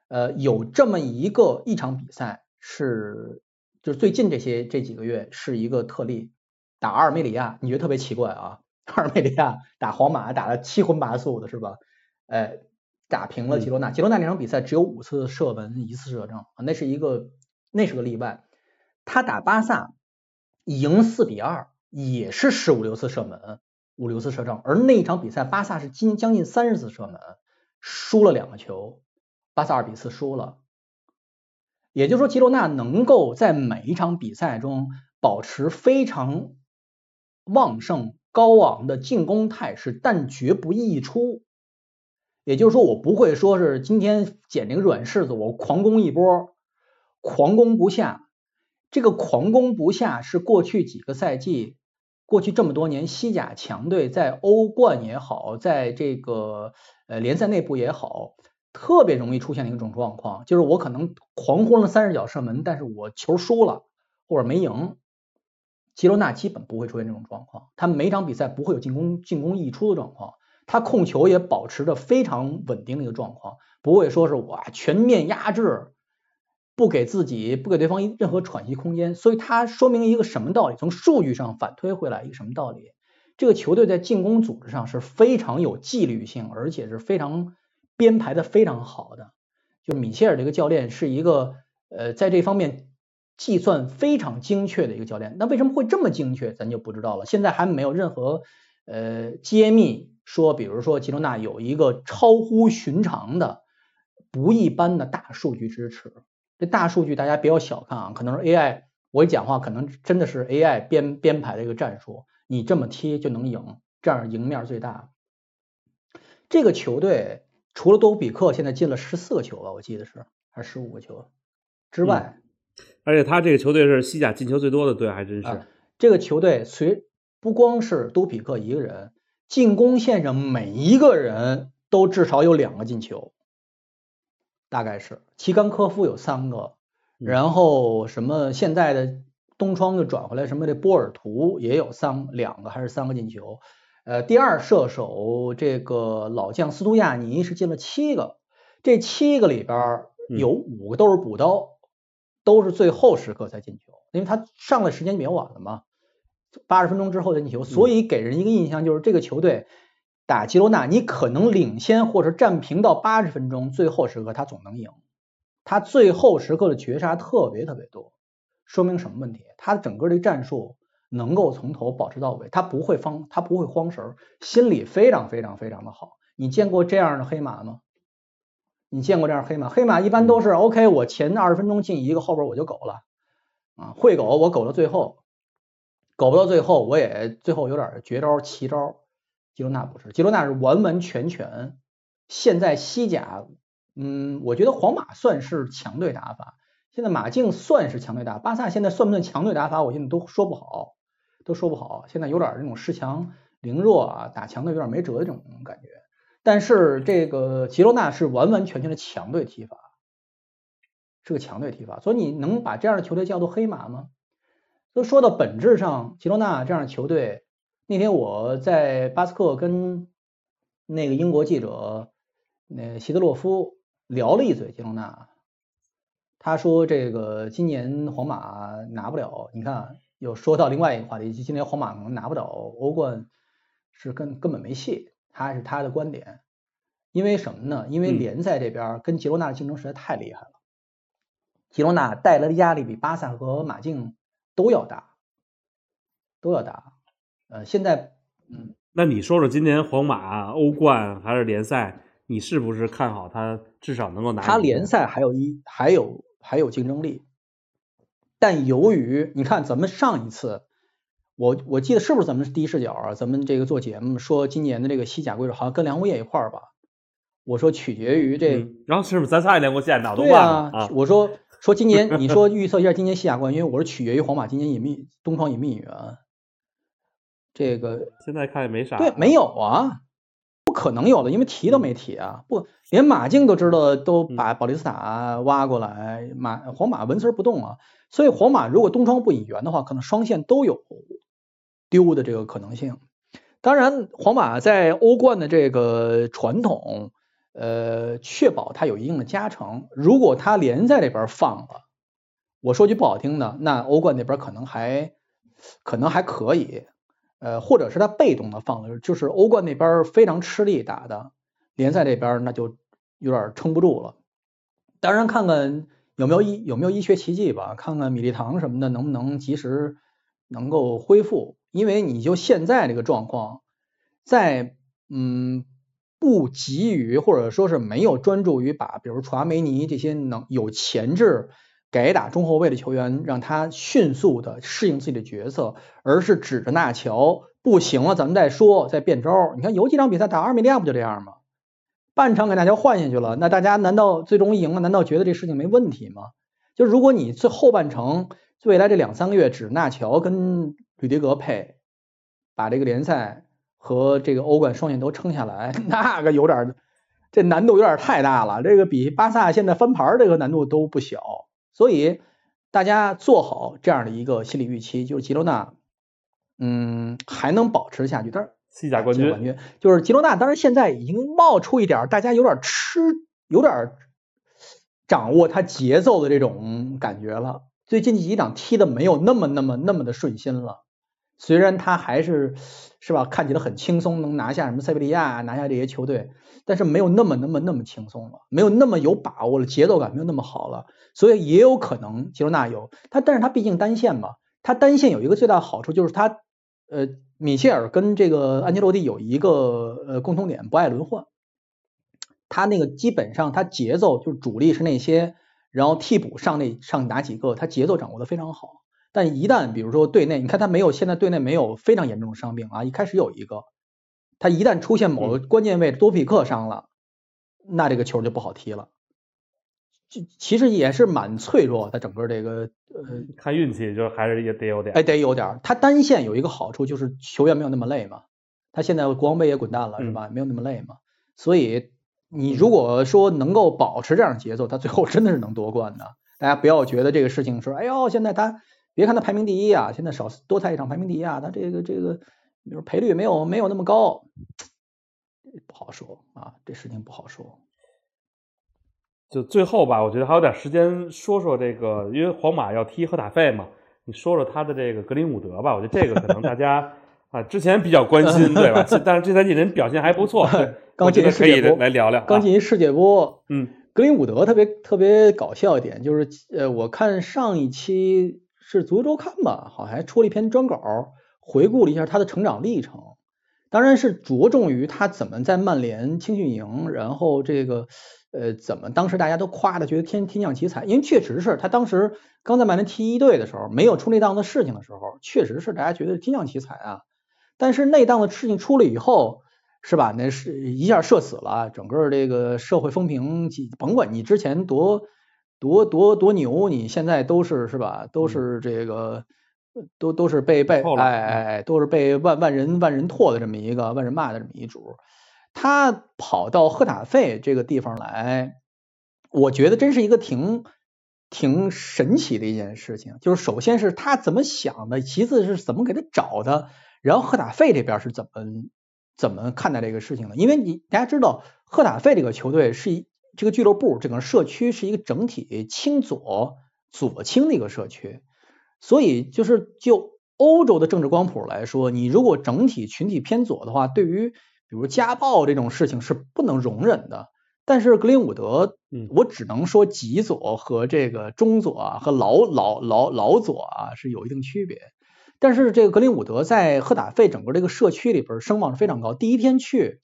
呃，有这么一个一场比赛是，就是最近这些这几个月是一个特例，打阿尔梅里亚，你觉得特别奇怪啊？阿尔梅里亚打皇马打了七荤八素的是吧？哎。打平了吉罗纳，吉罗纳那场比赛只有五次射门，一次射正啊，那是一个那是个例外。他打巴萨赢四比二，也是十五六次射门，五六次射正，而那一场比赛巴萨是近将近三十次射门，输了两个球，巴萨二比四输了。也就是说，吉罗纳能够在每一场比赛中保持非常旺盛高昂的进攻态势，但绝不溢出。也就是说，我不会说是今天捡这个软柿子，我狂攻一波，狂攻不下。这个狂攻不下是过去几个赛季，过去这么多年西甲强队在欧冠也好，在这个呃联赛内部也好，特别容易出现的一种状况，就是我可能狂轰了三十脚射门，但是我球输了或者没赢。吉罗纳基本不会出现这种状况，他每场比赛不会有进攻进攻溢出的状况。他控球也保持着非常稳定的一个状况，不会说是我全面压制，不给自己不给对方任何喘息空间。所以它说明一个什么道理？从数据上反推回来一个什么道理？这个球队在进攻组织上是非常有纪律性，而且是非常编排的非常好的。就米切尔这个教练是一个呃在这方面计算非常精确的一个教练。那为什么会这么精确？咱就不知道了。现在还没有任何呃揭秘。说，比如说吉罗纳有一个超乎寻常的、不一般的大数据支持。这大数据大家不要小看啊，可能是 AI。我一讲话可能真的是 AI 编编排的一个战术，你这么踢就能赢，这样赢面最大。这个球队除了多比克现在进了十四个球吧，我记得是还是十五个球之外，而且他这个球队是西甲进球最多的队，还真是。这个球队随不光是多比克一个人。进攻线上每一个人都至少有两个进球，大概是齐冈科夫有三个，然后什么现在的东窗又转回来，什么这波尔图也有三两个还是三个进球，呃，第二射手这个老将斯图亚尼是进了七个，这七个里边有五个都是补刀，都是最后时刻才进球，因为他上的时间比较晚了嘛。八十分钟之后的进球，所以给人一个印象就是这个球队打吉罗纳，你可能领先或者战平到八十分钟，最后时刻他总能赢。他最后时刻的绝杀特别特别多，说明什么问题？他整个的战术能够从头保持到尾，他不会慌，他不会慌神，心理非常非常非常的好。你见过这样的黑马吗？你见过这样黑马？黑马一般都是 OK，我前二十分钟进一个，后边我就苟了啊，会狗我苟到最后。狗不到最后，我也最后有点绝招奇招。吉罗纳不是，吉罗纳是完完全全。现在西甲，嗯，我觉得皇马算是强队打法，现在马竞算是强队打，巴萨现在算不算强队打法，我现在都说不好，都说不好。现在有点那种恃强凌弱啊，打强队有点没辙的这种感觉。但是这个吉罗纳是完完全全的强队踢法，是个强队踢法，所以你能把这样的球队叫做黑马吗？都说到本质上，吉罗纳这样的球队，那天我在巴斯克跟那个英国记者那席德洛夫聊了一嘴吉隆纳，他说这个今年皇马拿不了，你看又说到另外一个话题，今年皇马可能拿不了欧冠，是根根本没戏，他是他的观点，因为什么呢？因为联赛这边跟吉罗纳的竞争实在太厉害了，吉罗纳带来的压力比巴萨和马竞都要大，都要大，呃，现在嗯。那你说说今年皇马欧冠还是联赛，你是不是看好他至少能够拿？他联赛还有一还有还有竞争力，但由于你看咱们上一次，我我记得是不是咱们第一视角啊？咱们这个做节目说今年的这个西甲规则好像跟梁红叶一块儿吧？我说取决于这，然后是不是咱仨也连过线？哪都对啊！我说说今年你说 预测一下今年西甲冠军，我说取决于皇马今年隐秘东窗隐秘员。这个现在看也没啥，对，没有啊，不可能有的，因为提都没提啊，不，连马竞都知道都把保利斯塔挖过来，马皇马纹丝不动啊，所以皇马如果东窗不引援的话，可能双线都有丢的这个可能性。当然，皇马在欧冠的这个传统，呃，确保它有一定的加成。如果它联赛里边放了，我说句不好听的，那欧冠那边可能还可能还可以。呃，或者是他被动的放了，就是欧冠那边非常吃力打的，联赛这边那就有点撑不住了。当然，看看有没有医有没有医学奇迹吧，看看米利唐什么的能不能及时能够恢复。因为你就现在这个状况，在嗯不急于或者说是没有专注于把比如传梅尼这些能有潜质。改打中后卫的球员，让他迅速的适应自己的角色，而是指着纳乔不行了，咱们再说，再变招。你看有几场比赛打阿米利亚不就这样吗？半场给纳乔换下去了，那大家难道最终赢了？难道觉得这事情没问题吗？就如果你最后半程未来这两三个月指纳乔跟吕迪格配，把这个联赛和这个欧冠双线都撑下来，那个有点这难度有点太大了。这个比巴萨现在翻盘这个难度都不小。所以大家做好这样的一个心理预期，就是吉罗纳，嗯，还能保持下去。但是西甲冠军就是吉罗纳，当然现在已经冒出一点，大家有点吃，有点掌握他节奏的这种感觉了。最近几场踢的没有那么那么那么的顺心了。虽然他还是是吧，看起来很轻松，能拿下什么塞维利亚，拿下这些球队，但是没有那么那么那么轻松了，没有那么有把握了，节奏感没有那么好了，所以也有可能吉罗纳有他，但是他毕竟单线嘛，他单线有一个最大好处就是他呃米切尔跟这个安切洛蒂有一个呃共同点，不爱轮换，他那个基本上他节奏就是主力是那些，然后替补上那上哪几个，他节奏掌握的非常好。但一旦比如说队内，你看他没有，现在队内没有非常严重的伤病啊。一开始有一个，他一旦出现某个关键位置，多比克伤了，那这个球就不好踢了。就其实也是蛮脆弱，他整个这个呃，看运气，就还是也得有点。哎，得有点。他单线有一个好处就是球员没有那么累嘛。他现在国王杯也滚蛋了是吧？没有那么累嘛。所以你如果说能够保持这样节奏，他最后真的是能夺冠的。大家不要觉得这个事情说，哎呦，现在他。别看他排名第一啊，现在少多赛一场排名第一啊，他这个这个，比如赔率没有没有那么高，不好说啊，这事情不好说。就最后吧，我觉得还有点时间说说这个，因为皇马要踢赫塔费嘛，你说说他的这个格林伍德吧，我觉得这个可能大家啊之前比较关心，对吧？但是这赛季人表现还不错，刚进世界波来聊聊，刚进世界波，嗯，格林伍德特别特别搞笑一点就是，呃，我看上一期。是足球周刊吧？好像，还出了一篇专稿，回顾了一下他的成长历程。当然是着重于他怎么在曼联青训营，然后这个呃怎么当时大家都夸的觉得天天降奇才，因为确实是他当时刚在曼联踢一队的时候，没有出那档子事情的时候，确实是大家觉得天降奇才啊。但是那档子事情出了以后，是吧？那是一下射死了整个这个社会风评，甭管你之前多。多多多牛！你现在都是是吧？都是这个，都都是被被哎哎哎，都是被万万人万人唾的这么一个万人骂的这么一主。他跑到赫塔费这个地方来，我觉得真是一个挺挺神奇的一件事情。就是首先是他怎么想的，其次是怎么给他找的，然后赫塔费这边是怎么怎么看待这个事情的？因为你大家知道，赫塔费这个球队是一这个俱乐部，整个社区是一个整体亲左左倾的一个社区，所以就是就欧洲的政治光谱来说，你如果整体群体偏左的话，对于比如家暴这种事情是不能容忍的。但是格林伍德，我只能说极左和这个中左啊，和老老老老左啊是有一定区别。但是这个格林伍德在赫塔费整个这个社区里边声望是非常高，第一天去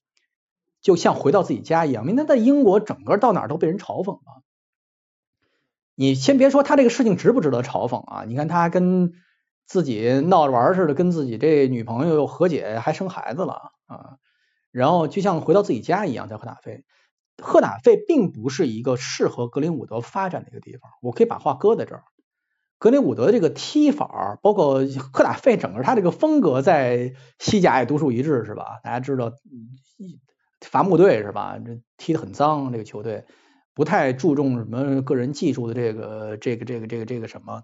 就像回到自己家一样。明天在英国整个到哪儿都被人嘲讽了。你先别说他这个事情值不值得嘲讽啊，你看他跟自己闹着玩似的，跟自己这女朋友又和解，还生孩子了啊，然后就像回到自己家一样，在赫塔费。赫塔费并不是一个适合格林伍德发展的一个地方，我可以把话搁在这儿。格林伍德这个踢法，包括赫塔费整个他这个风格，在西甲也独树一帜，是吧？大家知道，伐木队是吧？这踢得很脏，这个球队不太注重什么个人技术的这个这个这个这个这个什么。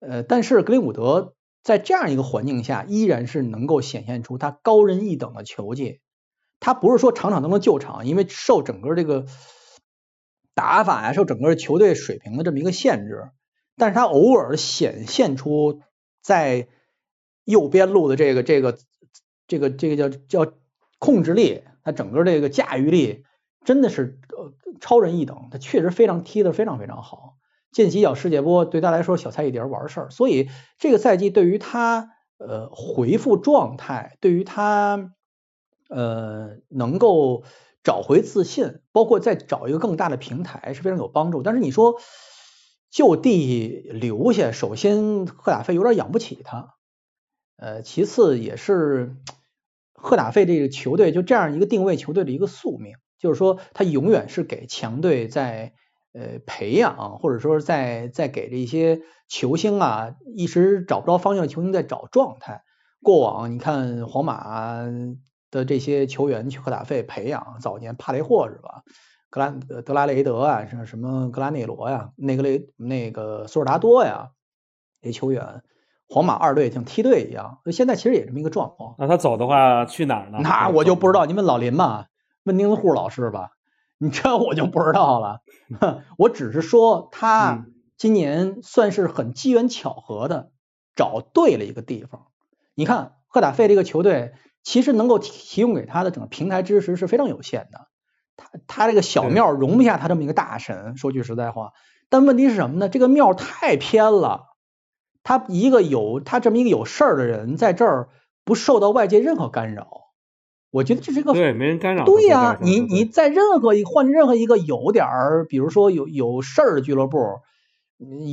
呃，但是格林伍德在这样一个环境下，依然是能够显现出他高人一等的球技。他不是说场场都能救场，因为受整个这个打法呀，受整个球队水平的这么一个限制。但是他偶尔显现出在右边路的这个这个这个这个叫叫控制力，他整个这个驾驭力真的是超人一等。他确实非常踢的非常非常好，见几脚世界波对他来说小菜一碟玩事儿。所以这个赛季对于他呃回复状态，对于他。呃，能够找回自信，包括再找一个更大的平台是非常有帮助。但是你说就地留下，首先赫塔费有点养不起他，呃，其次也是赫塔费这个球队就这样一个定位球队的一个宿命，就是说他永远是给强队在呃培养，或者说在在给这些球星啊一时找不着方向的球星在找状态。过往你看皇马。的这些球员去赫塔费培养，早年帕雷霍是吧？格兰德拉雷德啊，什什么格拉内罗呀，那个雷那个索尔达多呀，这球员，皇马二队像梯队一样，现在其实也这么一个状况。那他走的话去哪儿呢？那我就不知道，你问老林吧，问丁子户老师吧，你这我就不知道了。我只是说他今年算是很机缘巧合的找对了一个地方。你看赫塔费这个球队。其实能够提供给他的整个平台支持是非常有限的，他他这个小庙容不下他这么一个大神，说句实在话。但问题是什么呢？这个庙太偏了，他一个有他这么一个有事儿的人在这儿不受到外界任何干扰，我觉得这是一个对没人干扰。对呀，你你在任何一换任何一个有点儿，比如说有有事儿的俱乐部，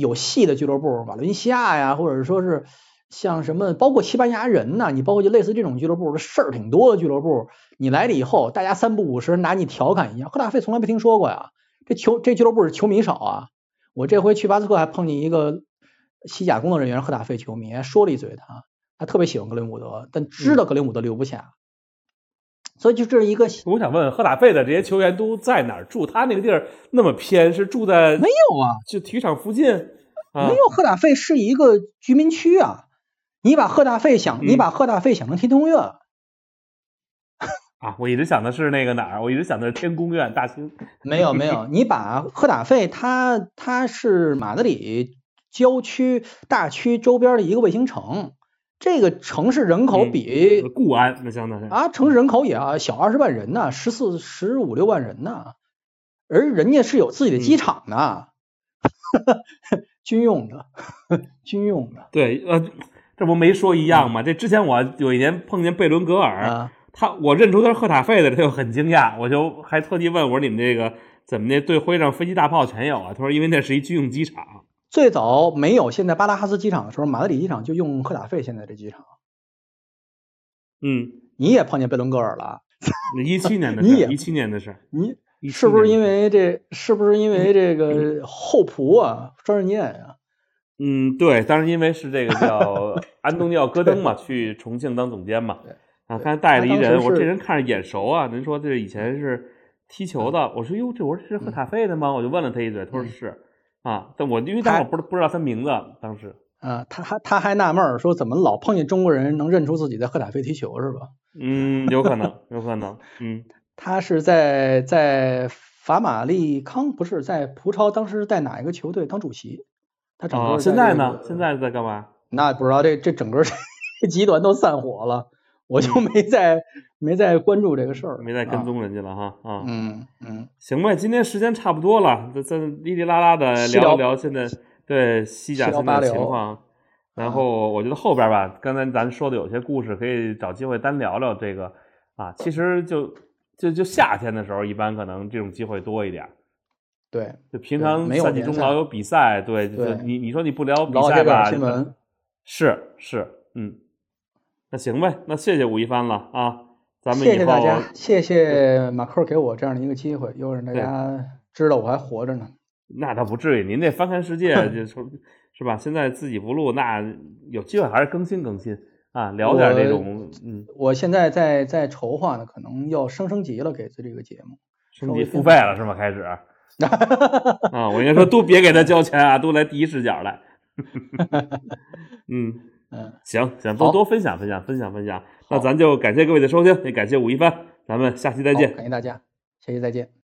有戏的俱乐部，瓦伦西亚呀，或者说是。像什么，包括西班牙人呐？你包括就类似这种俱乐部的事儿挺多的俱乐部，你来了以后，大家三不五时拿你调侃一下。赫大费从来没听说过呀，这球这俱乐部是球迷少啊。我这回去巴斯克还碰见一个西甲工作人员，赫塔费球迷，还说了一嘴他，他特别喜欢格林伍德，但知道格林伍德留不下，所以就这是一个。我想问，赫塔费的这些球员都在哪儿住？他那个地儿那么偏，是住在没有啊？就体育场附近？没有，赫塔费是一个居民区啊。你把赫大费想，你把赫大费想成天通苑 啊？我一直想的是那个哪儿？我一直想的是天宫院大兴。没有没有，你把赫塔费，他他是马德里郊区大区周边的一个卫星城，这个城市人口比固安那相当于啊，城市人口也要小二十万人呢，十四十五六万人呢，而人家是有自己的机场的，军用的，军用的。对，呃。这不没说一样吗？这之前我有一年碰见贝伦格尔，他我认出他是赫塔费的，他就很惊讶，我就还特地问我说：“你们这个怎么那队徽上飞机大炮全有啊？”他说：“因为那是一军用机场，最早没有现在巴拉哈斯机场的时候，马德里机场就用赫塔费现在这机场。”嗯，你也碰见贝伦格尔了？一七年的事，一七年的事，你是不是因为这？是不是因为这个后仆啊？专任念啊？嗯，对，当时因为是这个叫 安东尼奥·戈登嘛，去重庆当总监嘛，啊，刚才带了一人，我说这人看着眼熟啊，您说这以前是踢球的，我说哟，这我说是赫塔费的吗？我就问了他一嘴，他说是啊，但我因为当时我不不知道他名字，当时啊，他还他还纳闷说怎么老碰见中国人能认出自己在赫塔菲踢球是吧？嗯，有可能，有可能，嗯。他是在在法马利康不是在葡超，当时在哪一个球队当主席？他整个现在呢？现在在干嘛？那不知道这这整个集团都散伙了，我就没再没再关注这个事儿，没再跟踪人家了哈啊。嗯嗯，行吧，今天时间差不多了，咱咱哩哩啦啦的聊一聊现在对西甲现在的情况。然后我觉得后边吧，刚才咱说的有些故事，可以找机会单聊聊这个啊。其实就就就夏天的时候，一般可能这种机会多一点。对，就平常赛季中老有比赛，对，就你你说你不聊比赛吧？新闻是是，嗯，那行呗，那谢谢吴一帆了啊，咱们谢谢大家，谢谢马克给我这样的一个机会，又让大家知道我还活着呢。那倒不至于，您这翻看世界 就说，是吧？现在自己不录，那有机会还是更新更新啊，聊点这种，嗯。我现在在在筹划呢，可能要升升级了，给这个节目升级付费了是吗？开始。啊，我应该说都别给他交钱啊，都来第一视角来。嗯嗯，行行，多多分享分享分享分享。那咱就感谢各位的收听，也感谢武一帆，咱们下期再见。感谢大家，下期再见。